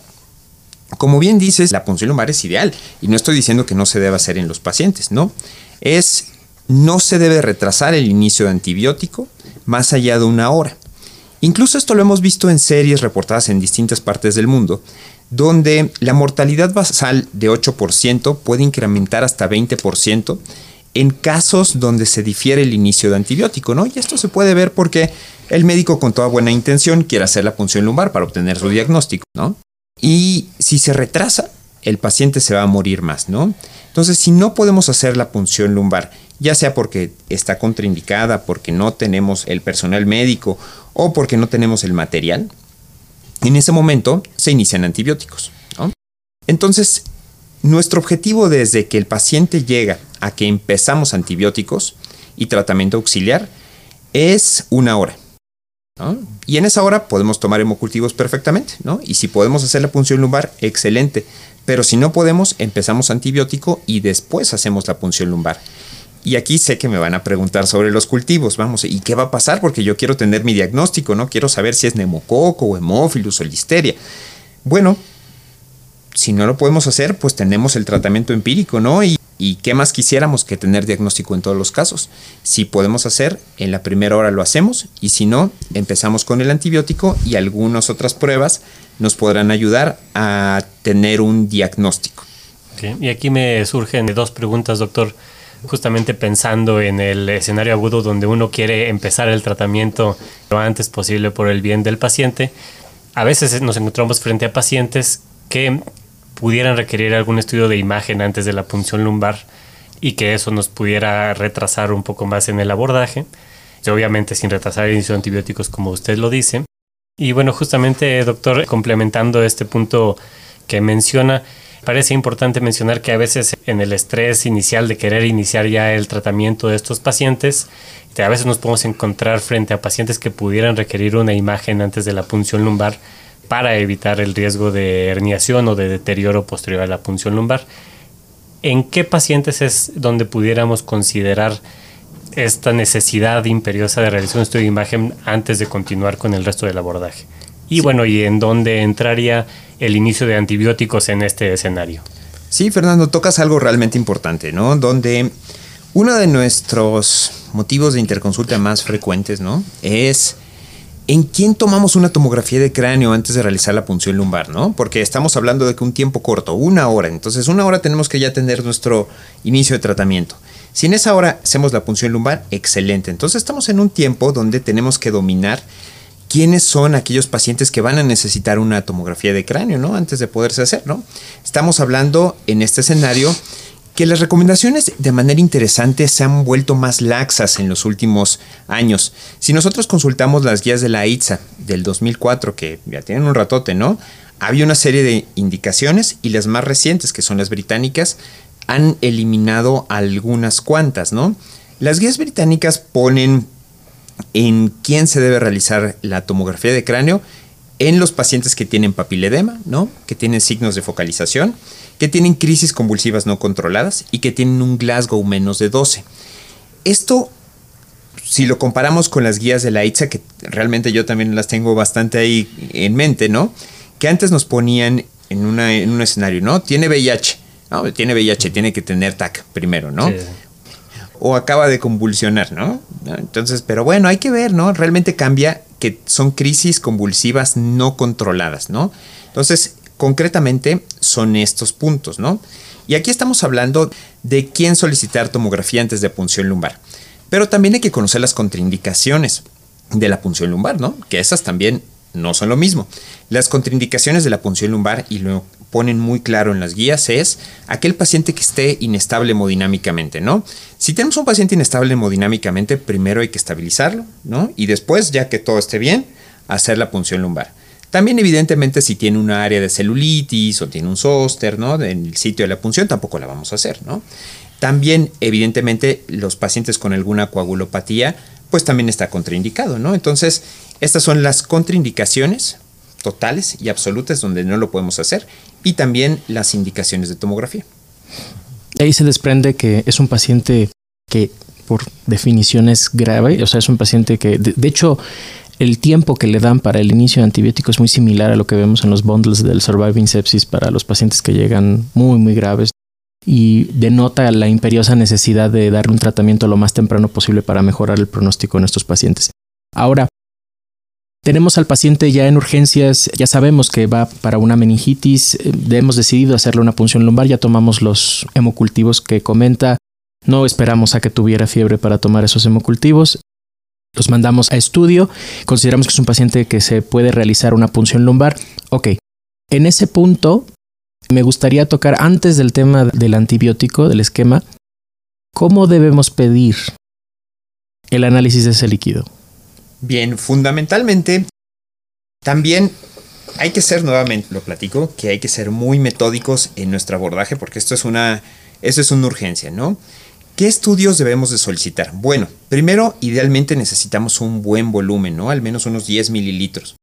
Como bien dices, la punción lumbar es ideal y no estoy diciendo que no se deba hacer en los pacientes, ¿no? Es no se debe retrasar el inicio de antibiótico más allá de una hora. Incluso esto lo hemos visto en series reportadas en distintas partes del mundo, donde la mortalidad basal de 8% puede incrementar hasta 20% en casos donde se difiere el inicio de antibiótico, ¿no? Y esto se puede ver porque el médico con toda buena intención quiere hacer la punción lumbar para obtener su diagnóstico, ¿no? Y si se retrasa, el paciente se va a morir más, ¿no? Entonces, si no podemos hacer la punción lumbar, ya sea porque está contraindicada, porque no tenemos el personal médico o porque no tenemos el material, en ese momento se inician antibióticos. Entonces, nuestro objetivo desde que el paciente llega a que empezamos antibióticos y tratamiento auxiliar es una hora. Y en esa hora podemos tomar hemocultivos perfectamente, ¿no? Y si podemos hacer la punción lumbar, excelente. Pero si no podemos, empezamos antibiótico y después hacemos la punción lumbar. Y aquí sé que me van a preguntar sobre los cultivos, vamos, ¿y qué va a pasar? Porque yo quiero tener mi diagnóstico, ¿no? Quiero saber si es neumococo o hemófilus o listeria. Bueno, si no lo podemos hacer, pues tenemos el tratamiento empírico, ¿no? Y, y, qué más quisiéramos que tener diagnóstico en todos los casos. Si podemos hacer, en la primera hora lo hacemos y si no, empezamos con el antibiótico y algunas otras pruebas nos podrán ayudar a tener un diagnóstico. Y aquí me surgen dos preguntas, doctor justamente pensando en el escenario agudo donde uno quiere empezar el tratamiento lo antes posible por el bien del paciente. A veces nos encontramos frente a pacientes que pudieran requerir algún estudio de imagen antes de la punción lumbar y que eso nos pudiera retrasar un poco más en el abordaje, obviamente sin retrasar el inicio de antibióticos como usted lo dice. Y bueno, justamente, doctor, complementando este punto que menciona, parece importante mencionar que a veces en el estrés inicial de querer iniciar ya el tratamiento de estos pacientes, a veces nos podemos encontrar frente a pacientes que pudieran requerir una imagen antes de la punción lumbar para evitar el riesgo de herniación o de deterioro posterior a la punción lumbar. ¿En qué pacientes es donde pudiéramos considerar esta necesidad imperiosa de realizar un estudio de imagen antes de continuar con el resto del abordaje? Y bueno, ¿y en dónde entraría el inicio de antibióticos en este escenario? Sí, Fernando, tocas algo realmente importante, ¿no? Donde uno de nuestros motivos de interconsulta más frecuentes, ¿no? Es en quién tomamos una tomografía de cráneo antes de realizar la punción lumbar, ¿no? Porque estamos hablando de que un tiempo corto, una hora, entonces una hora tenemos que ya tener nuestro inicio de tratamiento. Si en esa hora hacemos la punción lumbar, excelente. Entonces estamos en un tiempo donde tenemos que dominar quiénes son aquellos pacientes que van a necesitar una tomografía de cráneo, ¿no? Antes de poderse hacer, ¿no? Estamos hablando en este escenario que las recomendaciones de manera interesante se han vuelto más laxas en los últimos años. Si nosotros consultamos las guías de la ITSA del 2004, que ya tienen un ratote, ¿no? Había una serie de indicaciones y las más recientes, que son las británicas, han eliminado algunas cuantas, ¿no? Las guías británicas ponen en quién se debe realizar la tomografía de cráneo en los pacientes que tienen papiledema, ¿no? que tienen signos de focalización, que tienen crisis convulsivas no controladas y que tienen un Glasgow menos de 12. Esto, si lo comparamos con las guías de la ITSA, que realmente yo también las tengo bastante ahí en mente, ¿no? Que antes nos ponían en, un escenario, ¿no? Tiene VIH. No, tiene VIH, tiene que tener TAC primero, ¿no? O acaba de convulsionar, ¿no? Entonces, pero bueno, hay que ver, ¿no? Realmente cambia que son crisis convulsivas no controladas, ¿no? Entonces, concretamente son estos puntos, ¿no? Y aquí estamos hablando de quién solicitar tomografía antes de punción lumbar. Pero también hay que conocer las contraindicaciones de la punción lumbar, ¿no? Que esas también no son lo mismo. Las contraindicaciones de la punción lumbar, y lo ponen muy claro en las guías, es aquel paciente que esté inestable hemodinámicamente, ¿no? Si tenemos un paciente inestable hemodinámicamente, primero hay que estabilizarlo, ¿no? Y después, ya que todo esté bien, hacer la punción lumbar. También, evidentemente, si tiene una área de celulitis o tiene un zóster, ¿no? En el sitio de la punción, tampoco la vamos a hacer, ¿no? También, evidentemente, los pacientes con alguna coagulopatía, pues también está contraindicado, ¿no? Entonces, estas son las contraindicaciones totales y absolutas donde no lo podemos hacer y también las indicaciones de tomografía. Ahí se desprende que es un paciente que por definición es grave, o sea, es un paciente que, de, hecho, el tiempo que le dan para el inicio de antibiótico es muy similar a lo que vemos en los bundles del Surviving Sepsis para los pacientes que llegan muy, muy graves y denota la imperiosa necesidad de dar un tratamiento lo más temprano posible para mejorar el pronóstico en estos pacientes. Ahora, tenemos al paciente ya en urgencias, ya sabemos que va para una meningitis, eh, hemos decidido hacerle una punción lumbar, ya tomamos los hemocultivos que comenta, no esperamos a que tuviera fiebre para tomar esos hemocultivos, los mandamos a estudio, consideramos que es un paciente que se puede realizar una punción lumbar. Ok, en ese punto Me gustaría tocar antes del tema del antibiótico, del esquema, ¿cómo debemos pedir el análisis de ese líquido? Bien, fundamentalmente, también hay que ser, nuevamente lo platico, que hay que ser muy metódicos en nuestro abordaje porque esto es una, eso es una urgencia, ¿no? ¿Qué estudios debemos de solicitar? Bueno, primero, idealmente necesitamos un buen volumen, ¿no? Al menos unos 10 mililitros.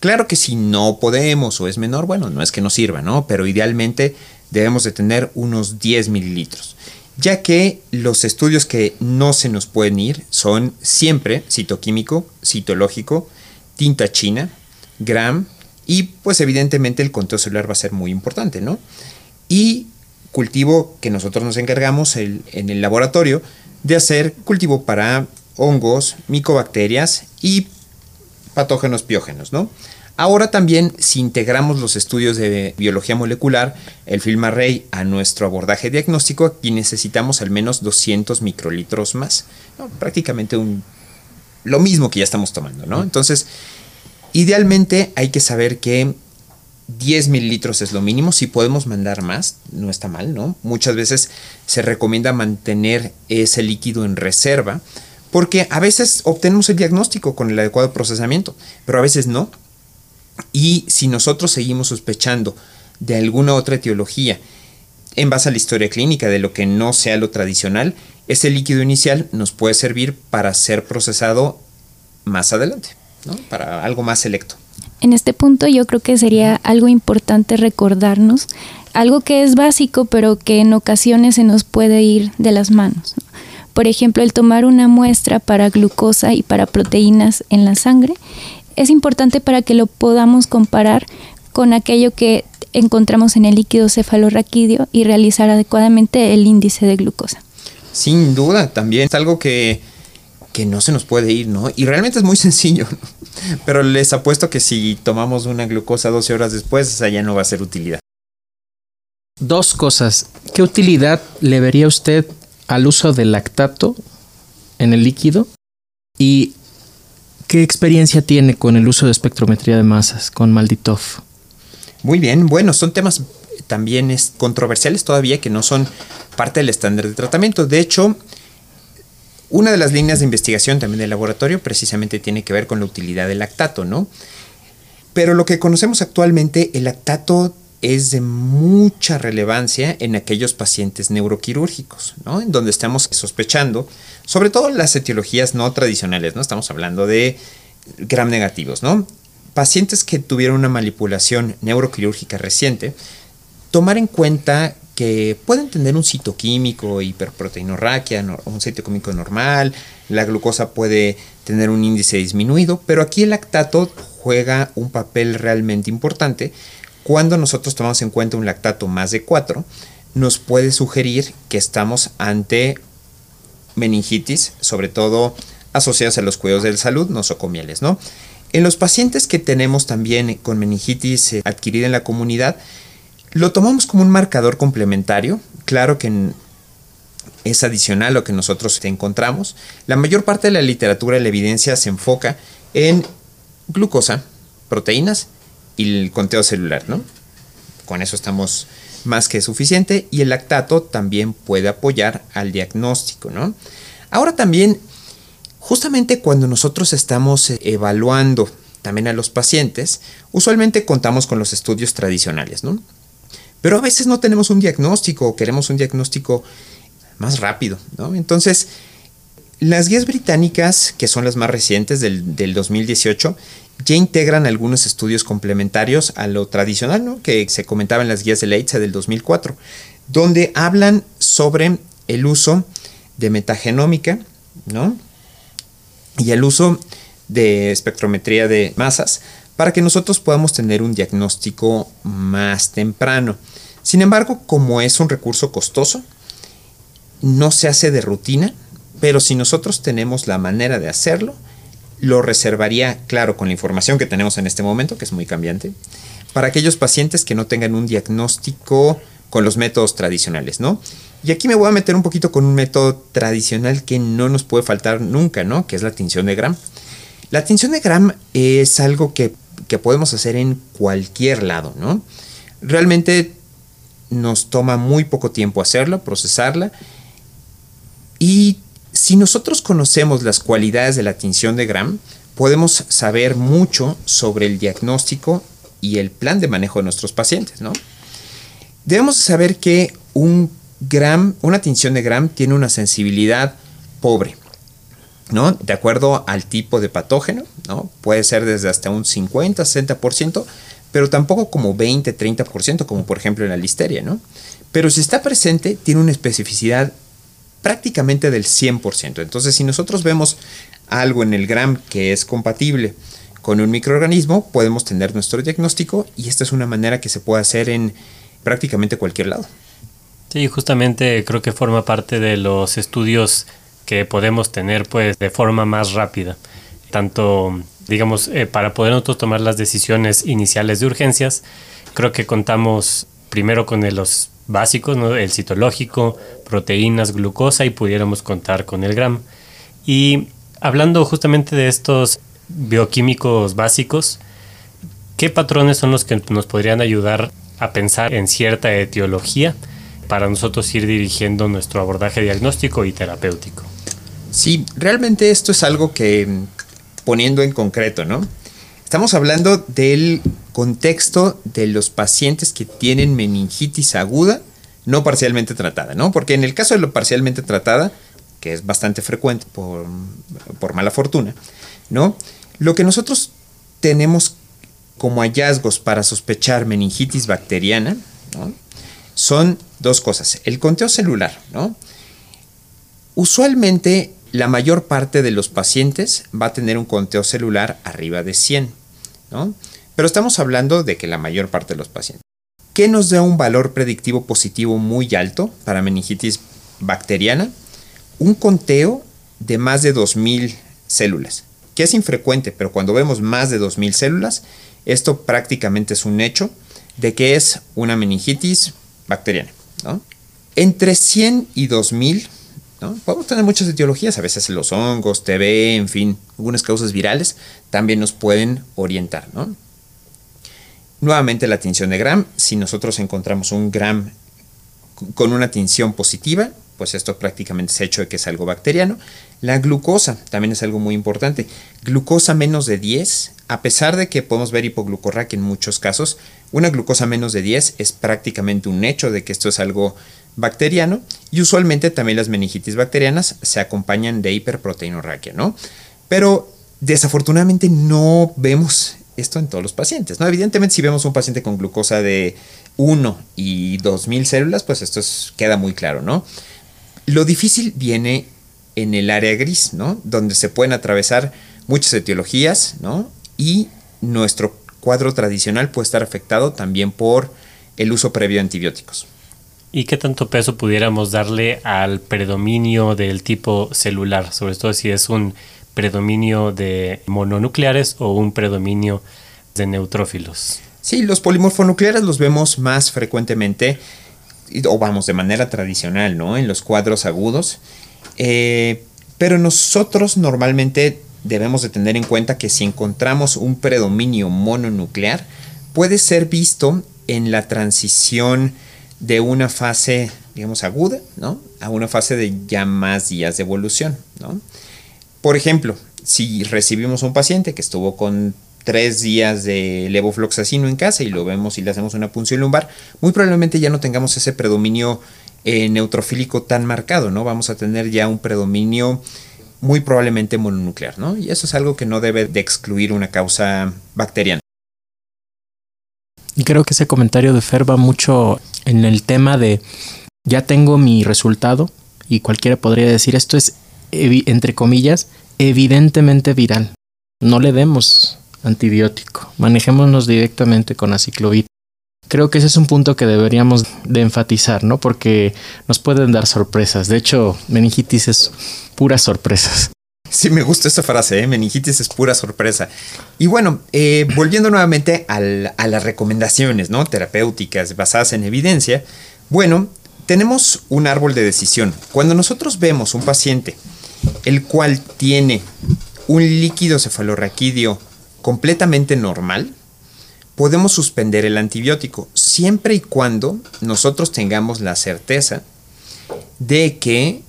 Claro que si no podemos o es menor, bueno, no es que no sirva, ¿no? Pero idealmente debemos de tener unos 10 mililitros, ya que los estudios que no se nos pueden ir son siempre citoquímico, citológico, tinta china, gram y pues evidentemente el conteo celular va a ser muy importante, ¿no? Y cultivo que nosotros nos encargamos en el laboratorio de hacer cultivo para hongos, micobacterias y patógenos piógenos, ¿no? Ahora también, si integramos los estudios de biología molecular, el film array, a nuestro abordaje diagnóstico, aquí necesitamos al menos 200 microlitros más. Prácticamente un, lo mismo que ya estamos tomando, ¿no? Entonces, idealmente hay que saber que 10 mililitros es lo mínimo. Si podemos mandar más, no está mal, ¿no? Muchas veces se recomienda mantener ese líquido en reserva porque a veces obtenemos el diagnóstico con el adecuado procesamiento, pero a veces no. Y si nosotros seguimos sospechando de alguna otra etiología en base a la historia clínica de lo que no sea lo tradicional, ese líquido inicial nos puede servir para ser procesado más adelante, ¿no? para algo más selecto. En este punto yo creo que sería algo importante recordarnos algo que es básico pero que en ocasiones se nos puede ir de las manos. Por ejemplo, el tomar una muestra para glucosa y para proteínas en la sangre es importante para que lo podamos comparar con aquello que encontramos en el líquido cefalorraquídeo y realizar adecuadamente el índice de glucosa. Sin duda, también es algo que, que no se nos puede ir, ¿no? Y realmente es muy (laughs) sencillo, pero les apuesto que si tomamos una glucosa 12 horas después, esa ya no va a ser utilidad. Dos cosas. ¿Qué utilidad le vería usted al uso del lactato en el líquido y qué experiencia tiene con el uso de espectrometría de masas con Malditov. Muy bien, bueno, son temas también controversiales todavía que no son parte del estándar de tratamiento. De hecho, una de las líneas de investigación también del laboratorio precisamente tiene que ver con la utilidad del lactato, ¿no? Pero lo que conocemos actualmente, el lactato es de mucha relevancia en aquellos pacientes neuroquirúrgicos, ¿no? En donde estamos sospechando, sobre todo las etiologías no tradicionales, ¿no? Estamos hablando de gram negativos, ¿no? Pacientes que tuvieron una manipulación neuroquirúrgica reciente, tomar en cuenta que pueden tener un citoquímico hiperproteinorraquia, un citoquímico normal, la glucosa puede tener un índice disminuido, pero aquí el lactato juega un papel realmente importante cuando nosotros tomamos en cuenta un lactato más de 4, nos puede sugerir que estamos ante meningitis, sobre todo asociadas a los cuidados de salud nosocomiales, ¿no? En los pacientes que tenemos también con meningitis eh, adquirida en la comunidad, lo tomamos como un marcador complementario. Claro que es adicional lo que nosotros encontramos. La mayor parte de la literatura la evidencia se enfoca en glucosa, proteínas y el conteo celular, ¿no? Con eso estamos más que suficiente y el lactato también puede apoyar al diagnóstico, ¿no? Ahora también, justamente cuando nosotros estamos eh, evaluando también a los pacientes, usualmente contamos con los estudios tradicionales, ¿no? Pero a veces no tenemos un diagnóstico o queremos un diagnóstico más rápido, ¿no? Entonces, las guías británicas, que son las más recientes del, del 2018, ya integran algunos estudios complementarios a lo tradicional, ¿no? que se comentaba en las guías de Leitze del 2004, donde hablan sobre el uso de metagenómica ¿no? y el uso de espectrometría de masas para que nosotros podamos tener un diagnóstico más temprano. Sin embargo, como es un recurso costoso, no se hace de rutina, pero si nosotros tenemos la manera de hacerlo, lo reservaría, claro, con la información que tenemos en este momento, que es muy cambiante, para aquellos pacientes que no tengan un diagnóstico con los métodos tradicionales, ¿no? Y aquí me voy a meter un poquito con un método tradicional que no nos puede faltar nunca, ¿no? Que es la tinción de Gram. La tinción de Gram es algo que, que podemos hacer en cualquier lado, ¿no? Realmente nos toma muy poco tiempo hacerlo, procesarla. Y si nosotros conocemos las cualidades de la tinción de Gram, podemos saber mucho sobre el diagnóstico y el plan de manejo de nuestros pacientes, ¿no? Debemos saber que un gram, una tinción de Gram tiene una sensibilidad pobre, ¿no? De acuerdo al tipo de patógeno, ¿no? Puede ser desde hasta un 50, 60%, pero tampoco como 20, 30%, como por ejemplo en la listeria, ¿no? Pero si está presente, tiene una especificidad prácticamente del 100%. Entonces, si nosotros vemos algo en el gram que es compatible con un microorganismo, podemos tener nuestro diagnóstico y esta es una manera que se puede hacer en prácticamente cualquier lado. Sí, justamente creo que forma parte de los estudios que podemos tener pues de forma más rápida. Tanto, digamos, eh, para poder nosotros tomar las decisiones iniciales de urgencias, creo que contamos primero con los básicos, el citológico, proteínas, glucosa y pudiéramos contar con el gram. Y hablando justamente de estos bioquímicos básicos, ¿qué patrones son los que nos podrían ayudar a pensar en cierta etiología para nosotros ir dirigiendo nuestro abordaje diagnóstico y terapéutico? Sí, realmente esto es algo que, poniendo en concreto, ¿no? Estamos hablando del contexto de los pacientes que tienen meningitis aguda no parcialmente tratada, ¿no? Porque en el caso de lo parcialmente tratada, que es bastante frecuente por, por mala fortuna, ¿no? Lo que nosotros tenemos como hallazgos para sospechar meningitis bacteriana ¿no? son dos cosas. El conteo celular, ¿no? Usualmente la mayor parte de los pacientes va a tener un conteo celular arriba de 100, ¿no? Pero estamos hablando de que la mayor parte de los pacientes. ¿Qué nos da un valor predictivo positivo muy alto para meningitis bacteriana? Un conteo de más de 2000 células, que es infrecuente, pero cuando vemos más de 2000 células, esto prácticamente es un hecho de que es una meningitis bacteriana. ¿no? Entre 100 y 2000 Podemos tener muchas etiologías, a veces los hongos, TB, en fin, algunas causas virales también nos pueden orientar, ¿no? Nuevamente la tinción de Gram, si nosotros encontramos un Gram con una tinción positiva, pues esto prácticamente es hecho de que es algo bacteriano. La glucosa también es algo muy importante. Glucosa menos de 10, a pesar de que podemos ver hipoglucorraquia en muchos casos, una glucosa menos de 10 es prácticamente un hecho de que esto es algo bacteriano y usualmente también las meningitis bacterianas se acompañan de hiperproteinorraquia, ¿no? Pero desafortunadamente no vemos esto en todos los pacientes, ¿no? Evidentemente si vemos un paciente con glucosa de 1 y 2000 células, pues esto queda muy claro, ¿no? Lo difícil viene en el área gris, ¿no? Donde se pueden atravesar muchas etiologías, ¿no? Y nuestro cuadro tradicional puede estar afectado también por el uso previo de antibióticos. ¿Y qué tanto peso pudiéramos darle al predominio del tipo celular? Sobre todo si es un predominio de mononucleares o un predominio de neutrófilos. Sí, los polimorfonucleares los vemos más frecuentemente, o vamos, de manera tradicional, ¿no? En los cuadros agudos. Eh, pero nosotros normalmente debemos de tener en cuenta que si encontramos un predominio mononuclear, puede ser visto en la transición de una fase, digamos, aguda, ¿no? A una fase de ya más días de evolución, ¿no? Por ejemplo, si recibimos un paciente que estuvo con tres días de levofloxacino en casa y lo vemos y le hacemos una punción lumbar, muy probablemente ya no tengamos ese predominio eh, neutrofílico tan marcado, ¿no? Vamos a tener ya un predominio muy probablemente mononuclear, ¿no? Y eso es algo que no debe de excluir una causa bacteriana. Y creo que ese comentario de Fer va mucho en el tema de ya tengo mi resultado y cualquiera podría decir esto es entre comillas evidentemente viral. No le demos antibiótico, manejémonos directamente con aciclovir. Creo que ese es un punto que deberíamos de enfatizar, ¿no? Porque nos pueden dar sorpresas. De hecho, meningitis es puras sorpresas. Sí, me gusta esa frase, ¿eh? meningitis es pura sorpresa. Y bueno, eh, volviendo nuevamente a las recomendaciones ¿no? terapéuticas basadas en evidencia, bueno, tenemos un árbol de decisión. Cuando nosotros vemos un paciente el cual tiene un líquido cefalorraquídeo completamente normal, podemos suspender el antibiótico siempre y cuando nosotros tengamos la certeza de que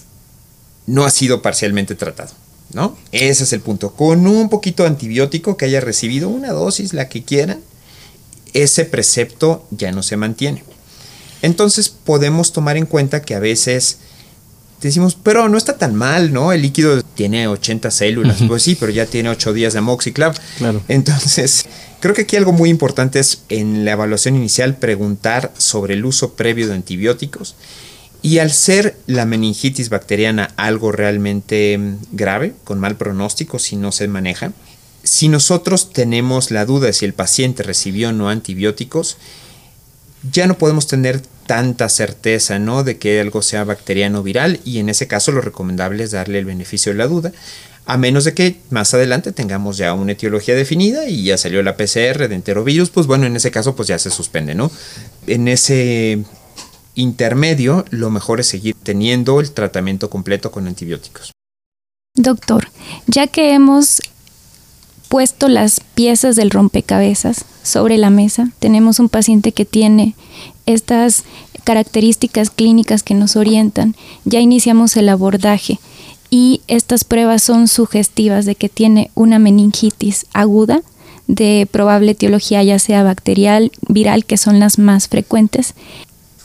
no ha sido parcialmente tratado. ¿no? Ese es el punto. Con un poquito de antibiótico que haya recibido una dosis, la que quieran, ese precepto ya no se mantiene. Entonces podemos tomar en cuenta que a veces decimos, pero no está tan mal, ¿no? El líquido tiene 80 células. Pues sí, pero ya tiene 8 días de amoxiclav. Claro. Entonces, creo que aquí algo muy importante es en la evaluación inicial preguntar sobre el uso previo de antibióticos. Y al ser la meningitis bacteriana algo realmente mm, grave, con mal pronóstico si no se maneja, si nosotros tenemos la duda de si el paciente recibió o no antibióticos, ya no podemos tener tanta certeza, ¿no? De que algo sea bacteriano viral y en ese caso lo recomendable es darle el beneficio de la duda, a menos de que más adelante tengamos ya una etiología definida y ya salió la PCR de enterovirus, pues bueno, en ese caso pues ya se suspende, ¿no? En ese intermedio lo mejor es seguir teniendo el tratamiento completo con antibióticos. Doctor, ya que hemos puesto las piezas del rompecabezas sobre la mesa. Tenemos un paciente que tiene estas características clínicas que nos orientan. Ya iniciamos el abordaje y estas pruebas son sugestivas de que tiene una meningitis aguda de probable etiología ya sea bacterial, viral, que son las más frecuentes.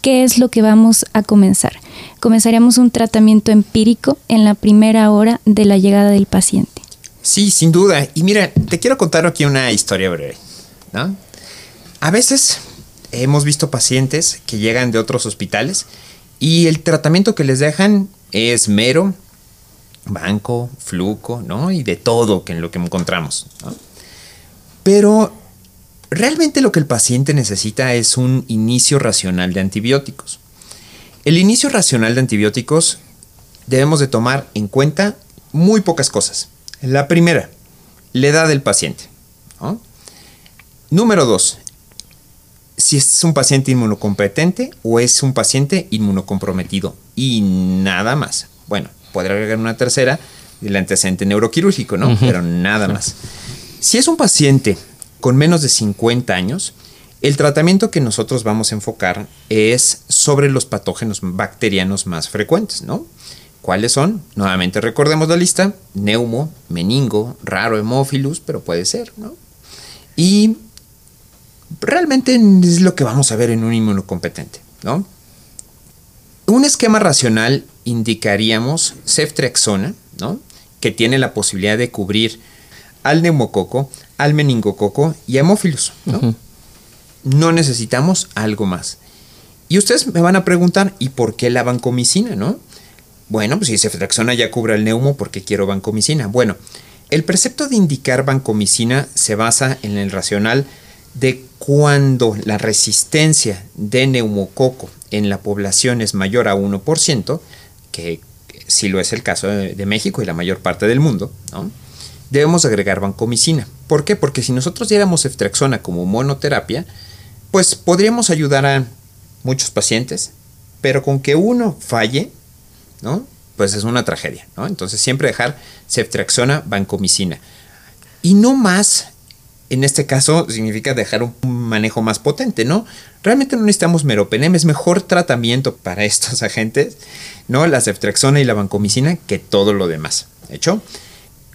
¿Qué es lo que vamos a comenzar? Comenzaremos un tratamiento empírico en la primera hora de la llegada del paciente. Sí, sin duda. Y mira, te quiero contar aquí una historia breve. ¿no? A veces hemos visto pacientes que llegan de otros hospitales y el tratamiento que les dejan es mero, banco, fluco, ¿no? Y de todo que en lo que encontramos. Pero realmente lo que el paciente necesita es un inicio racional de antibióticos. El inicio racional de antibióticos debemos de tomar en cuenta muy pocas cosas. La primera, la edad del paciente. Número dos, si es un paciente inmunocompetente o es un paciente inmunocomprometido. Y nada más. Bueno, podrá agregar una tercera, el antecedente neuroquirúrgico, ¿no? Pero nada más. Si es un paciente con menos de 50 años, el tratamiento que nosotros vamos a enfocar es sobre los patógenos bacterianos más frecuentes, ¿no? ¿Cuáles son? Nuevamente recordemos la lista. Neumo, meningo, raro hemófilus, pero puede ser, ¿no? Y realmente es lo que vamos a ver en un inmunocompetente, ¿no? Un esquema racional indicaríamos ceftriaxona, ¿no? Que tiene la posibilidad de cubrir al neumococo, al meningococo y a hemófilus, ¿no? No necesitamos algo más. Y ustedes me van a preguntar, ¿y por qué la vancomicina, no? Bueno, pues si ceftriaxona ya cubre el neumo, ¿por qué quiero vancomicina? Bueno, el precepto de indicar vancomicina se basa en el racional de cuando la resistencia de neumococo en la población es mayor a 1%, que si lo es el caso de, México y la mayor parte del mundo, debemos agregar vancomicina. ¿Por qué? Porque si nosotros diéramos ceftriaxona como monoterapia, pues podríamos ayudar a muchos pacientes, pero con que uno falle. Pues es una tragedia. Entonces siempre dejar ceftriaxona, vancomicina. Y no más, en este caso significa dejar un manejo más potente, ¿no? Realmente no necesitamos meropenem, es mejor tratamiento para (laughs) estos agentes, ¿no? La ceftriaxona y la vancomicina que todo lo demás, ¿hecho?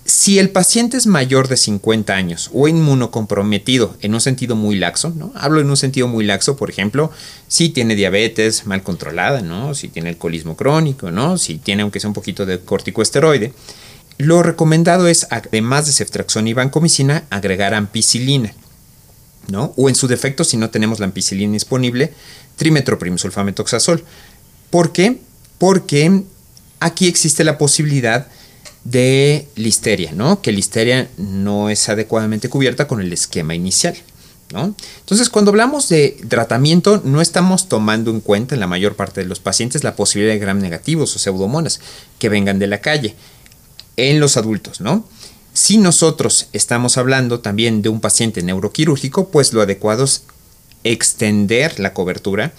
Si el paciente es mayor de 50 años o inmunocomprometido en un sentido muy laxo, ¿no? Hablo en un sentido muy laxo, por ejemplo, si tiene diabetes mal controlada, ¿no? Si tiene alcoholismo crónico, ¿no? Si tiene aunque sea un poquito de corticoesteroide, lo recomendado es, además de ceftriaxona y vancomicina, agregar ampicilina, ¿no? O en su defecto, si no tenemos la ampicilina disponible, trimetoprimsulfametoxazol. ¿Por qué? Porque aquí existe la posibilidad de listeria, ¿no? Que listeria no es adecuadamente cubierta con el esquema inicial, ¿no? Entonces, cuando hablamos de tratamiento, no estamos tomando en cuenta en la mayor parte de los pacientes la posibilidad de gram negativos o pseudomonas que vengan de la calle en los adultos, ¿no? Si nosotros estamos hablando también de un paciente neuroquirúrgico, pues lo adecuado es extender la cobertura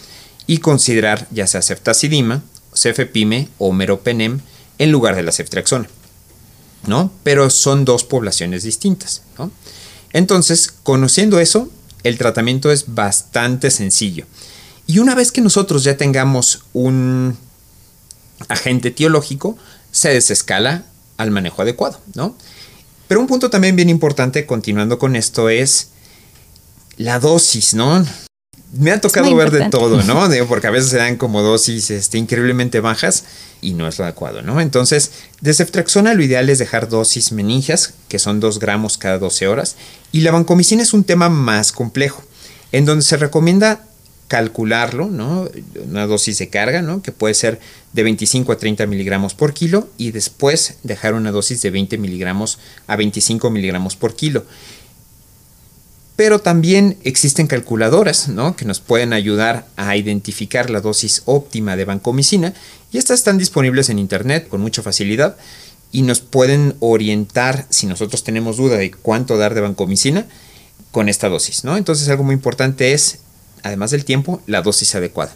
y considerar ya sea ceftazidima, cefepime o meropenem en lugar de la ceftriaxona. ¿no? Pero son dos poblaciones distintas, ¿no? Entonces, conociendo eso, el tratamiento es bastante sencillo. Y una vez que nosotros ya tengamos un agente etiológico, se desescala al manejo adecuado, ¿no? Pero un punto también bien importante, continuando con esto, es la dosis, ¿no? Me ha tocado ver de todo, ¿no? (laughs) porque a veces se dan como dosis este, increíblemente bajas y no es lo adecuado, ¿no? Entonces, de ceftriaxona lo ideal es dejar dosis meningias, que son 2 gramos cada 12 horas, y la vancomicina es un tema más complejo, en donde se recomienda calcularlo, ¿no? Una dosis de carga, ¿no? Que puede ser de 25 a 30 miligramos por kilo y después dejar una dosis de 20 miligramos a 25 miligramos por kilo. Pero también existen calculadoras, ¿no? Que nos pueden ayudar a identificar la dosis óptima de vancomicina y estas están disponibles en internet con mucha facilidad y nos pueden orientar si nosotros tenemos duda de cuánto dar de vancomicina con esta dosis, ¿no? Entonces algo muy importante es además del tiempo, la dosis adecuada.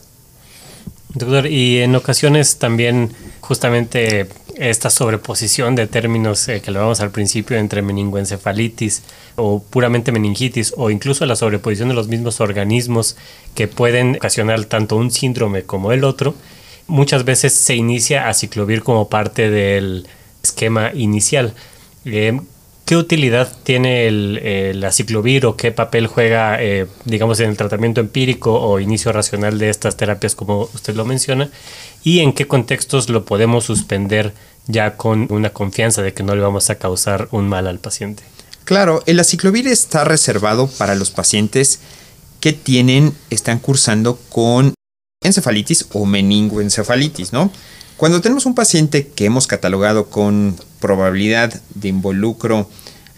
Doctor, y en ocasiones también justamente esta sobreposición de términos eh, que lo al principio entre meningoencefalitis o puramente meningitis o incluso la sobreposición de los mismos organismos que pueden ocasionar tanto un síndrome como el otro, muchas veces se inicia a ciclovir como parte del esquema inicial. Eh, ¿Qué utilidad tiene el, la ciclovir o qué papel juega, eh, digamos, en el tratamiento empírico o inicio racional de estas terapias, como usted lo menciona? ¿Y en qué contextos lo podemos suspender ya con una confianza de que no le vamos a causar un mal al paciente? Claro, el aciclovir está reservado para los pacientes que tienen, están cursando con encefalitis o meningoencefalitis, ¿no? Cuando tenemos un paciente que hemos catalogado con probabilidad de involucro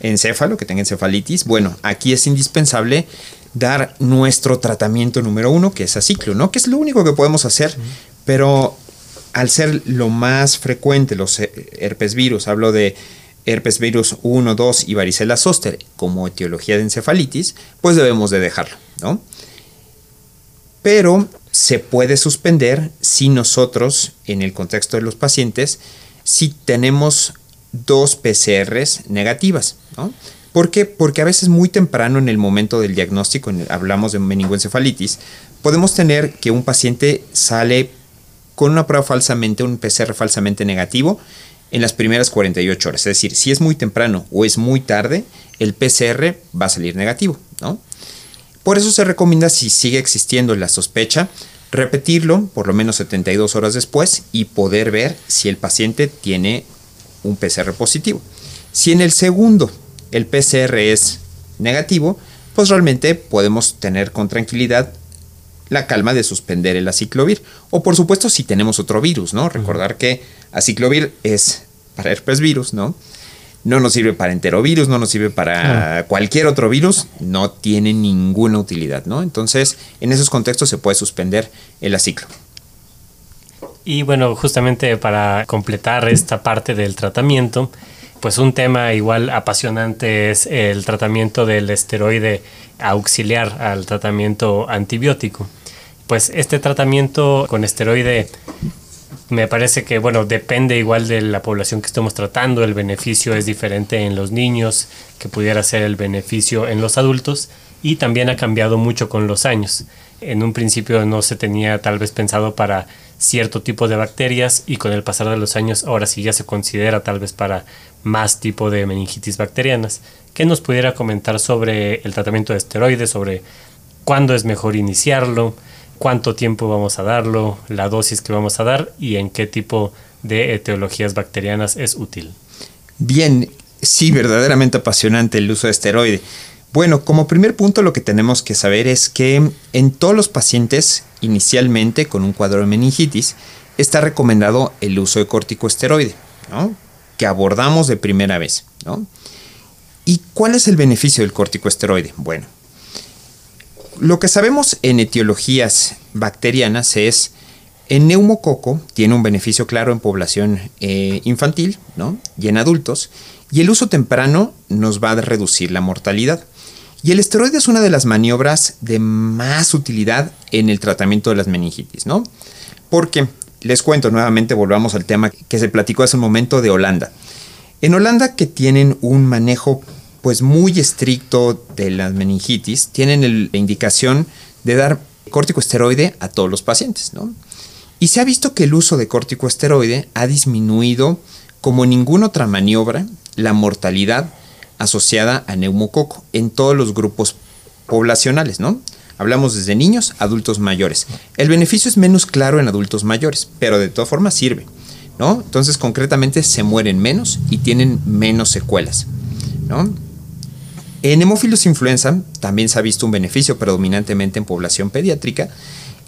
encéfalo, que tenga encefalitis, bueno, aquí es indispensable dar nuestro tratamiento número uno, que es aciclo, ¿no? Que es lo único que podemos hacer, pero al ser lo más frecuente los herpes virus, hablo de herpes virus 1, 2 y varicela zoster como etiología de encefalitis, pues debemos de dejarlo, ¿no? Pero se puede suspender si nosotros, en el contexto de los pacientes, si tenemos dos PCRs negativas. ¿no? ¿Por qué? Porque a veces muy temprano en el momento del diagnóstico, hablamos de meningoencefalitis, podemos tener que un paciente sale con una prueba falsamente, un PCR falsamente negativo en las primeras 48 horas. Es decir, si es muy temprano o es muy tarde, el PCR va a salir negativo. ¿no? Por eso se recomienda, si sigue existiendo la sospecha, repetirlo por lo menos 72 horas después y poder ver si el paciente tiene un PCR positivo. Si en el segundo el PCR es negativo, pues realmente podemos tener con tranquilidad la calma de suspender el aciclovir. O por supuesto si tenemos otro virus, ¿no? Recordar que aciclovir es para herpes virus, ¿no? No nos sirve para enterovirus, no nos sirve para cualquier otro virus, no tiene ninguna utilidad, ¿no? Entonces, en esos contextos se puede suspender el aciclo. Y bueno, justamente para completar esta parte del tratamiento, pues un tema igual apasionante es el tratamiento del esteroide auxiliar al tratamiento antibiótico. Pues este tratamiento con esteroide me parece que, bueno, depende igual de la población que estemos tratando, el beneficio es diferente en los niños que pudiera ser el beneficio en los adultos y también ha cambiado mucho con los años. En un principio no se tenía tal vez pensado para cierto tipo de bacterias y con el pasar de los años ahora sí ya se considera tal vez para más tipo de meningitis bacterianas. ¿Qué nos pudiera comentar sobre el tratamiento de esteroides, sobre cuándo es mejor iniciarlo? Cuánto tiempo vamos a darlo, la dosis que vamos a dar y en qué tipo de etiologías bacterianas es útil. Bien, sí, verdaderamente apasionante el uso de esteroide. Bueno, como primer punto lo que tenemos que saber es que en todos los pacientes inicialmente con un cuadro de meningitis está recomendado el uso de corticosteroide, ¿no? que abordamos de primera vez. ¿no? ¿Y cuál es el beneficio del corticosteroide? Bueno, lo que sabemos en etiologías bacterianas es, en neumococo tiene un beneficio claro en población eh, infantil ¿no? y en adultos, y el uso temprano nos va a reducir la mortalidad. Y el esteroide es una de las maniobras de más utilidad en el tratamiento de las meningitis, ¿no? Porque, les cuento nuevamente, volvamos al tema que se platicó hace un momento de Holanda. En Holanda que tienen un manejo pues muy estricto de las meningitis, tienen la indicación de dar corticosteroide a todos los pacientes, ¿no? Y se ha visto que el uso de corticosteroide ha disminuido como ninguna otra maniobra la mortalidad asociada a neumococo en todos los grupos poblacionales, ¿no? Hablamos desde niños, adultos mayores. El beneficio es menos claro en adultos mayores, pero de todas formas sirve, ¿no? Entonces, concretamente se mueren menos y tienen menos secuelas, ¿no? En hemófilos influenza también se ha visto un beneficio predominantemente en población pediátrica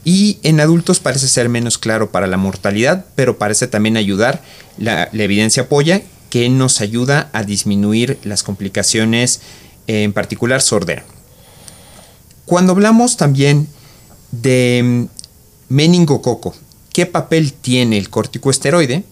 y en adultos parece ser menos claro para la mortalidad, pero parece también ayudar, la, evidencia apoya que nos ayuda a disminuir las complicaciones, en particular sordera. Cuando hablamos también de mm, meningococo, ¿qué papel tiene el corticoesteroide?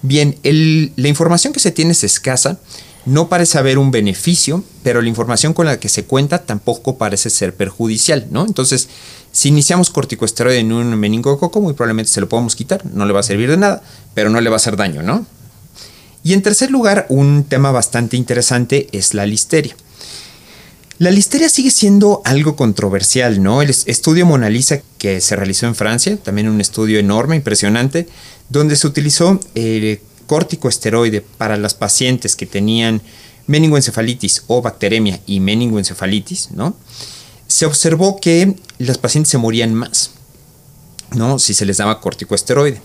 Bien, la información que se tiene es escasa, no parece haber un beneficio, pero la información con la que se cuenta tampoco parece ser perjudicial, ¿no? Entonces, si iniciamos corticoesteroide en un meningococo, muy probablemente se lo podemos quitar, no le va a servir de nada, pero no le va a hacer daño, ¿no? Y en tercer lugar, un tema bastante interesante es la listeria. La listeria sigue siendo algo controversial, ¿no? El estudio Mona Lisa que se realizó en Francia, también un estudio enorme, impresionante, donde se utilizó el corticoesteroide para las pacientes que tenían meningoencefalitis o bacteremia y meningoencefalitis, ¿no? Se observó que las pacientes se morían más, ¿no? Si se les daba corticoesteroide.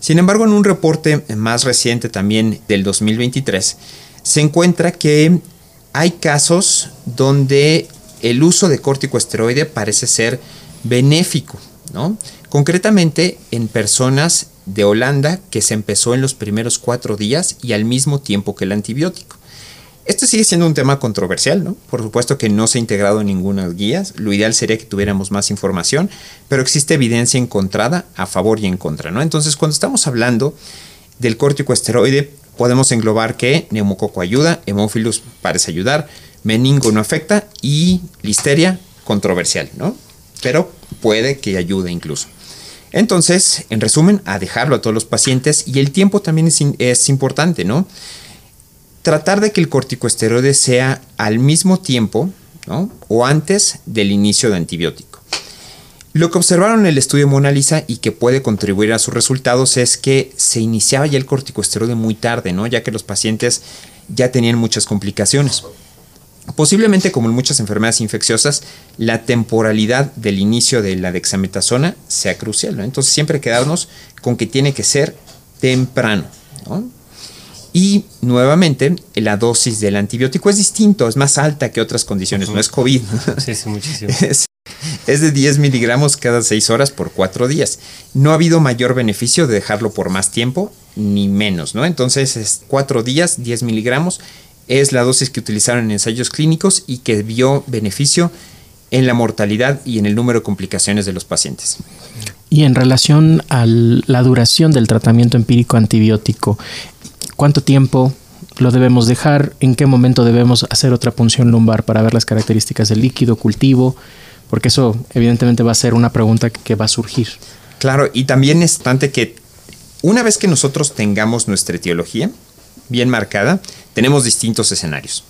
Sin embargo, en un reporte más reciente también del 2023, se encuentra que hay casos donde el uso de corticoesteroide parece ser benéfico, ¿no? Concretamente en personas de Holanda que se empezó en los primeros cuatro días y al mismo tiempo que el antibiótico. Esto sigue siendo un tema controversial, ¿no? Por supuesto que no se ha integrado en ninguna guías. Lo ideal sería que tuviéramos más información, pero existe evidencia encontrada a favor y en contra, ¿no? Entonces, cuando estamos hablando del corticoesteroide, podemos englobar que neumococo ayuda, hemófilus parece ayudar, meningo no afecta y listeria controversial, ¿no? Pero puede que ayude incluso. Entonces, en resumen, a dejarlo a todos los pacientes y el tiempo también es, importante, ¿no? Tratar de que el corticosteroide sea al mismo tiempo, ¿no? O antes del inicio de antibiótico. Lo que observaron en el estudio Mona Lisa y que puede contribuir a sus resultados es que se iniciaba ya el corticosteroide muy tarde, ¿no? ya que los pacientes ya tenían muchas complicaciones. Posiblemente, como en muchas enfermedades infecciosas, la temporalidad del inicio de la dexametasona sea crucial. Entonces, siempre quedarnos con que tiene que ser temprano. Y nuevamente, la dosis del antibiótico es distinto, es más alta que otras condiciones, no es COVID. Sí, sí, muchísimo. (laughs) es de 10 miligramos cada 6 horas por 4 días. No ha habido mayor beneficio de dejarlo por más tiempo, ni menos, ¿no? Entonces, es 4 días, 10 miligramos, es la dosis que utilizaron en ensayos clínicos y que vio beneficio en la mortalidad y en el número de complicaciones de los pacientes. Y en relación a la duración del tratamiento empírico antibiótico, ¿cuánto tiempo lo debemos dejar? ¿En qué momento debemos hacer otra punción lumbar para ver las características del líquido, cultivo? Porque eso evidentemente va a ser una pregunta que, va a surgir. Claro, y también es importante que una vez que nosotros tengamos nuestra etiología bien marcada, tenemos distintos escenarios.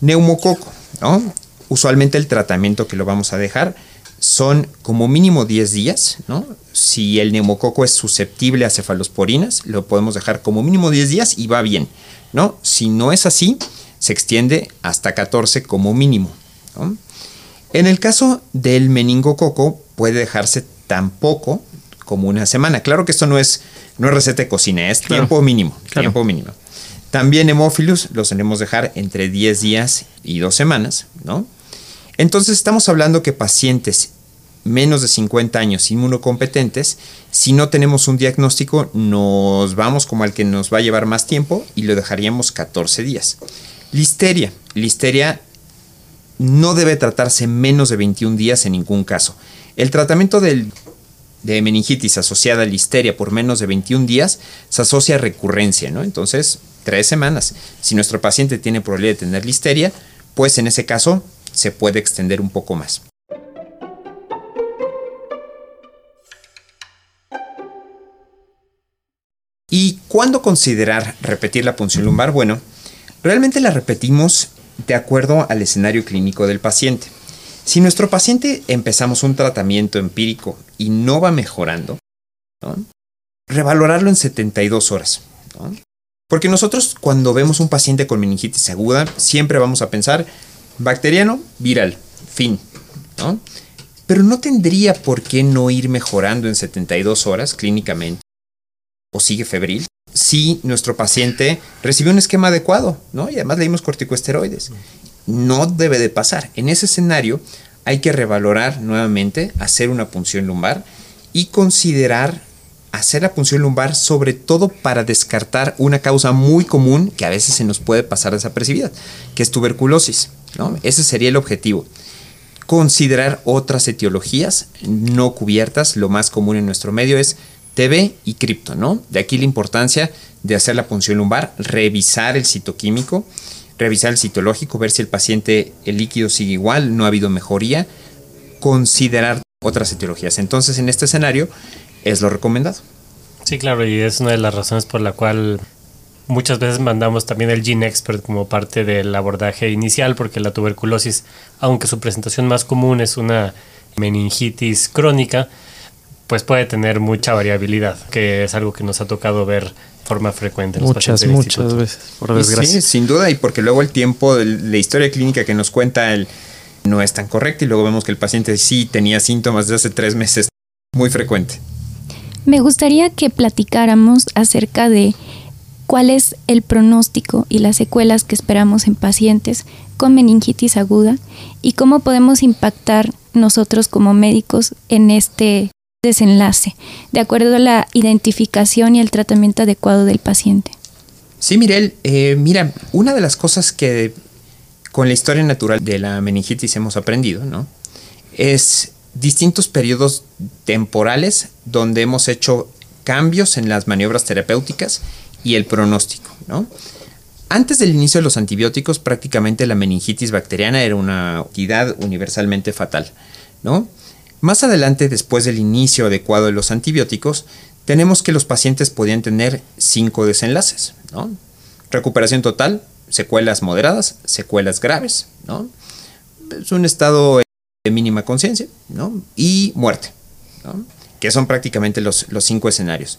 Neumococo, ¿no? Usualmente el tratamiento que lo vamos a dejar son como mínimo 10 días, ¿no? Si el neumococo es susceptible a cefalosporinas, lo podemos dejar como mínimo 10 días y va bien, ¿no? Si no es así, se extiende hasta 14 como mínimo, ¿no? En el caso del meningococo puede dejarse tan poco como una semana. Claro que esto no es, no es receta de cocina, es tiempo mínimo, tiempo mínimo. También hemófilos los tenemos dejar entre 10 días y 2 semanas, ¿no? Entonces estamos hablando que pacientes menos de 50 años inmunocompetentes, si no tenemos un diagnóstico, nos vamos como al que nos va a llevar más tiempo y lo dejaríamos 14 días. Listeria. Listeria no debe tratarse menos de 21 días en ningún caso. El tratamiento de meningitis asociada a listeria por menos de 21 días se asocia a recurrencia, ¿no? Entonces, tres semanas. Si nuestro paciente tiene probabilidad de tener listeria, pues en ese caso se puede extender un poco más. ¿Y cuándo considerar repetir la punción lumbar? Bueno, realmente la repetimos de acuerdo al escenario clínico del paciente. Si nuestro paciente empezamos un tratamiento empírico y no va mejorando, revalorarlo en 72 horas. Porque nosotros cuando vemos un paciente con meningitis aguda, siempre vamos a pensar bacteriano, viral, fin. Pero no tendría por qué no ir mejorando en 72 horas clínicamente o sigue febril si nuestro paciente recibió un esquema adecuado, ¿no? Y además leímos corticosteroides. No debe de pasar. En ese escenario hay que revalorar nuevamente, hacer una punción lumbar y considerar hacer la punción lumbar sobre todo para descartar una causa muy común que a veces se nos puede pasar desapercibida, que es tuberculosis. ¿no? Ese sería el objetivo. Considerar otras etiologías no cubiertas. Lo más común en nuestro medio es TB y cripto, ¿no? De aquí la importancia de hacer la punción lumbar, revisar el citoquímico, revisar el citológico, ver si el paciente, el líquido sigue igual, no ha habido mejoría, considerar otras etiologías. Entonces, en este escenario, es lo recomendado. Sí, claro, y es una de las razones por la cual muchas veces mandamos también el Gene Expert como parte del abordaje inicial, porque la tuberculosis, aunque su presentación más común es una meningitis crónica, pues puede tener mucha variabilidad, que es algo que nos ha tocado ver de forma frecuente. En muchas, los muchas veces, por desgracia. Sí, sin duda, y porque luego el tiempo, la historia clínica que nos cuenta el no es tan correcta y luego vemos que el paciente sí tenía síntomas de hace tres meses, muy frecuente. Me gustaría que platicáramos acerca de cuál es el pronóstico y las secuelas que esperamos en pacientes con meningitis aguda y cómo podemos impactar nosotros como médicos en este desenlace, de acuerdo a la identificación y el tratamiento adecuado del paciente. Sí, Mirel, eh, mira, una de las cosas que con la historia natural de la meningitis hemos aprendido, ¿no? Es distintos periodos temporales donde hemos hecho cambios en las maniobras terapéuticas y el pronóstico, ¿no? Antes del inicio de los antibióticos, prácticamente la meningitis bacteriana era una entidad universalmente fatal, ¿no? Más adelante, después del inicio adecuado de los antibióticos, tenemos que los pacientes podían tener cinco desenlaces. Recuperación total, secuelas moderadas, secuelas graves, ¿no? es un estado de mínima conciencia y muerte, que son prácticamente los, los cinco escenarios.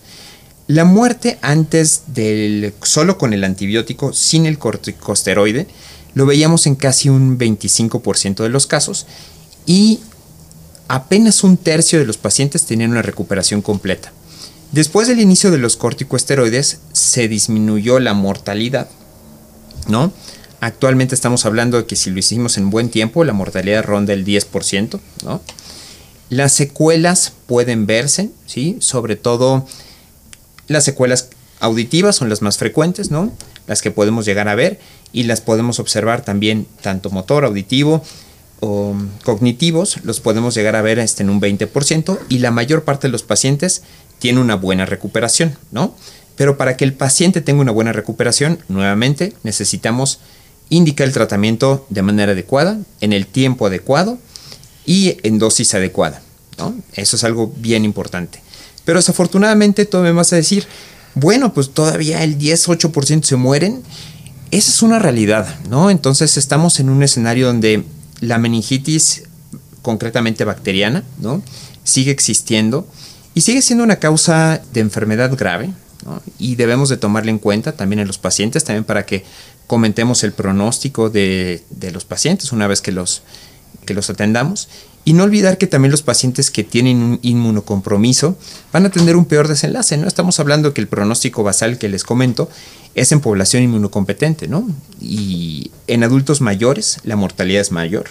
La muerte antes del solo con el antibiótico, sin el corticosteroide, lo veíamos en casi un 25% de los casos y apenas un tercio de los pacientes tenían una recuperación completa. Después del inicio de los corticosteroides se disminuyó la mortalidad, ¿no? Actualmente estamos hablando de que si lo hicimos en buen tiempo, la mortalidad ronda el 10%, ¿no? Las secuelas pueden verse, ¿sí? Sobre todo las secuelas auditivas son las más frecuentes, ¿no? Las que podemos llegar a ver y las podemos observar también tanto motor, auditivo, o cognitivos los podemos llegar a ver este en un 20% y la mayor parte de los pacientes tiene una buena recuperación, ¿no? Pero para que el paciente tenga una buena recuperación, nuevamente necesitamos indicar el tratamiento de manera adecuada, en el tiempo adecuado y en dosis adecuada, ¿no? Eso es algo bien importante. Pero desafortunadamente tú me vas a decir, bueno, pues todavía el 10-8% se mueren. Esa es una realidad, ¿no? Entonces estamos en un escenario donde la meningitis, concretamente bacteriana, ¿no? sigue existiendo y sigue siendo una causa de enfermedad grave y debemos de tomarla en cuenta también en los pacientes, también para que comentemos el pronóstico de, los pacientes una vez que los, que los atendamos. Y no olvidar que también los pacientes que tienen un inmunocompromiso van a tener un peor desenlace, ¿no? Estamos hablando que el pronóstico basal que les comento es en población inmunocompetente, ¿no? Y en adultos mayores la mortalidad es mayor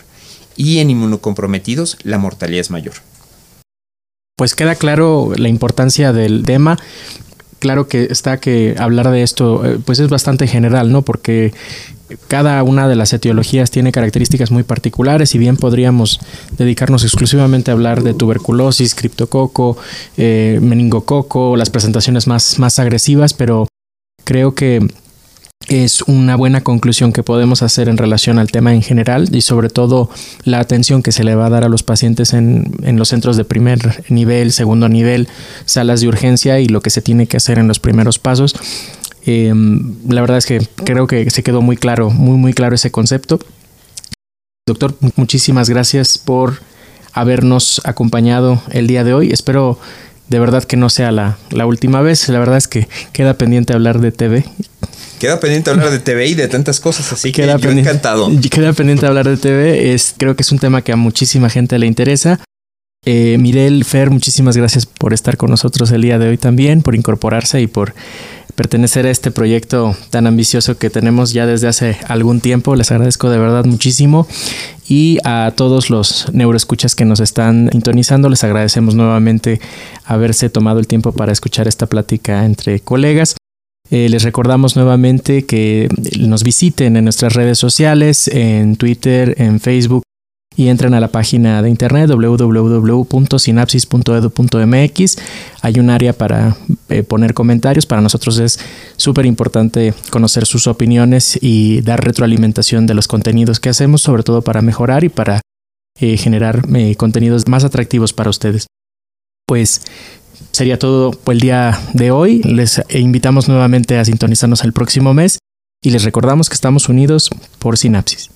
y en inmunocomprometidos la mortalidad es mayor. Pues queda claro la importancia del tema. Claro que está que hablar de esto eh, pues es bastante general, ¿no? Porque cada una de las etiologías tiene características muy particulares y bien podríamos dedicarnos exclusivamente a hablar de tuberculosis, criptococo, eh, meningococo, las presentaciones más, más agresivas, pero creo que es una buena conclusión que podemos hacer en relación al tema en general y sobre todo la atención que se le va a dar a los pacientes en, en, los centros de primer nivel, segundo nivel, salas de urgencia y lo que se tiene que hacer en los primeros pasos. Em, la verdad es que creo que se quedó muy claro, muy, muy claro ese concepto. Doctor, muchísimas gracias por habernos acompañado el día de hoy. Espero de verdad que no sea la, la última vez. La verdad es que queda pendiente hablar de TV. Queda pendiente hablar de TV y de tantas cosas, así que yo encantado. (laughs) Queda pendiente hablar de TV. Es, creo que es un tema que a muchísima gente le interesa. Eh, Mirel, Fer, muchísimas gracias por estar con nosotros el día de hoy también, por incorporarse y por pertenecer a este proyecto tan ambicioso que tenemos ya desde hace algún tiempo. Les agradezco de verdad muchísimo. Y a todos los neuroescuchas que nos están sintonizando, les agradecemos nuevamente haberse tomado el tiempo para escuchar esta plática entre colegas. Eh, les recordamos nuevamente que nos visiten en nuestras redes sociales, en Twitter, en Facebook y entren a la página de internet www.sinapsis.edu.mx. Hay un área para eh, poner comentarios. Para nosotros es súper importante conocer sus opiniones y dar retroalimentación de los contenidos que hacemos, sobre todo para mejorar y para eh, generar eh, contenidos más atractivos para ustedes. Pues sería todo por el día de hoy. Les invitamos nuevamente a sintonizarnos el próximo mes y les recordamos que estamos unidos por Sinapsis.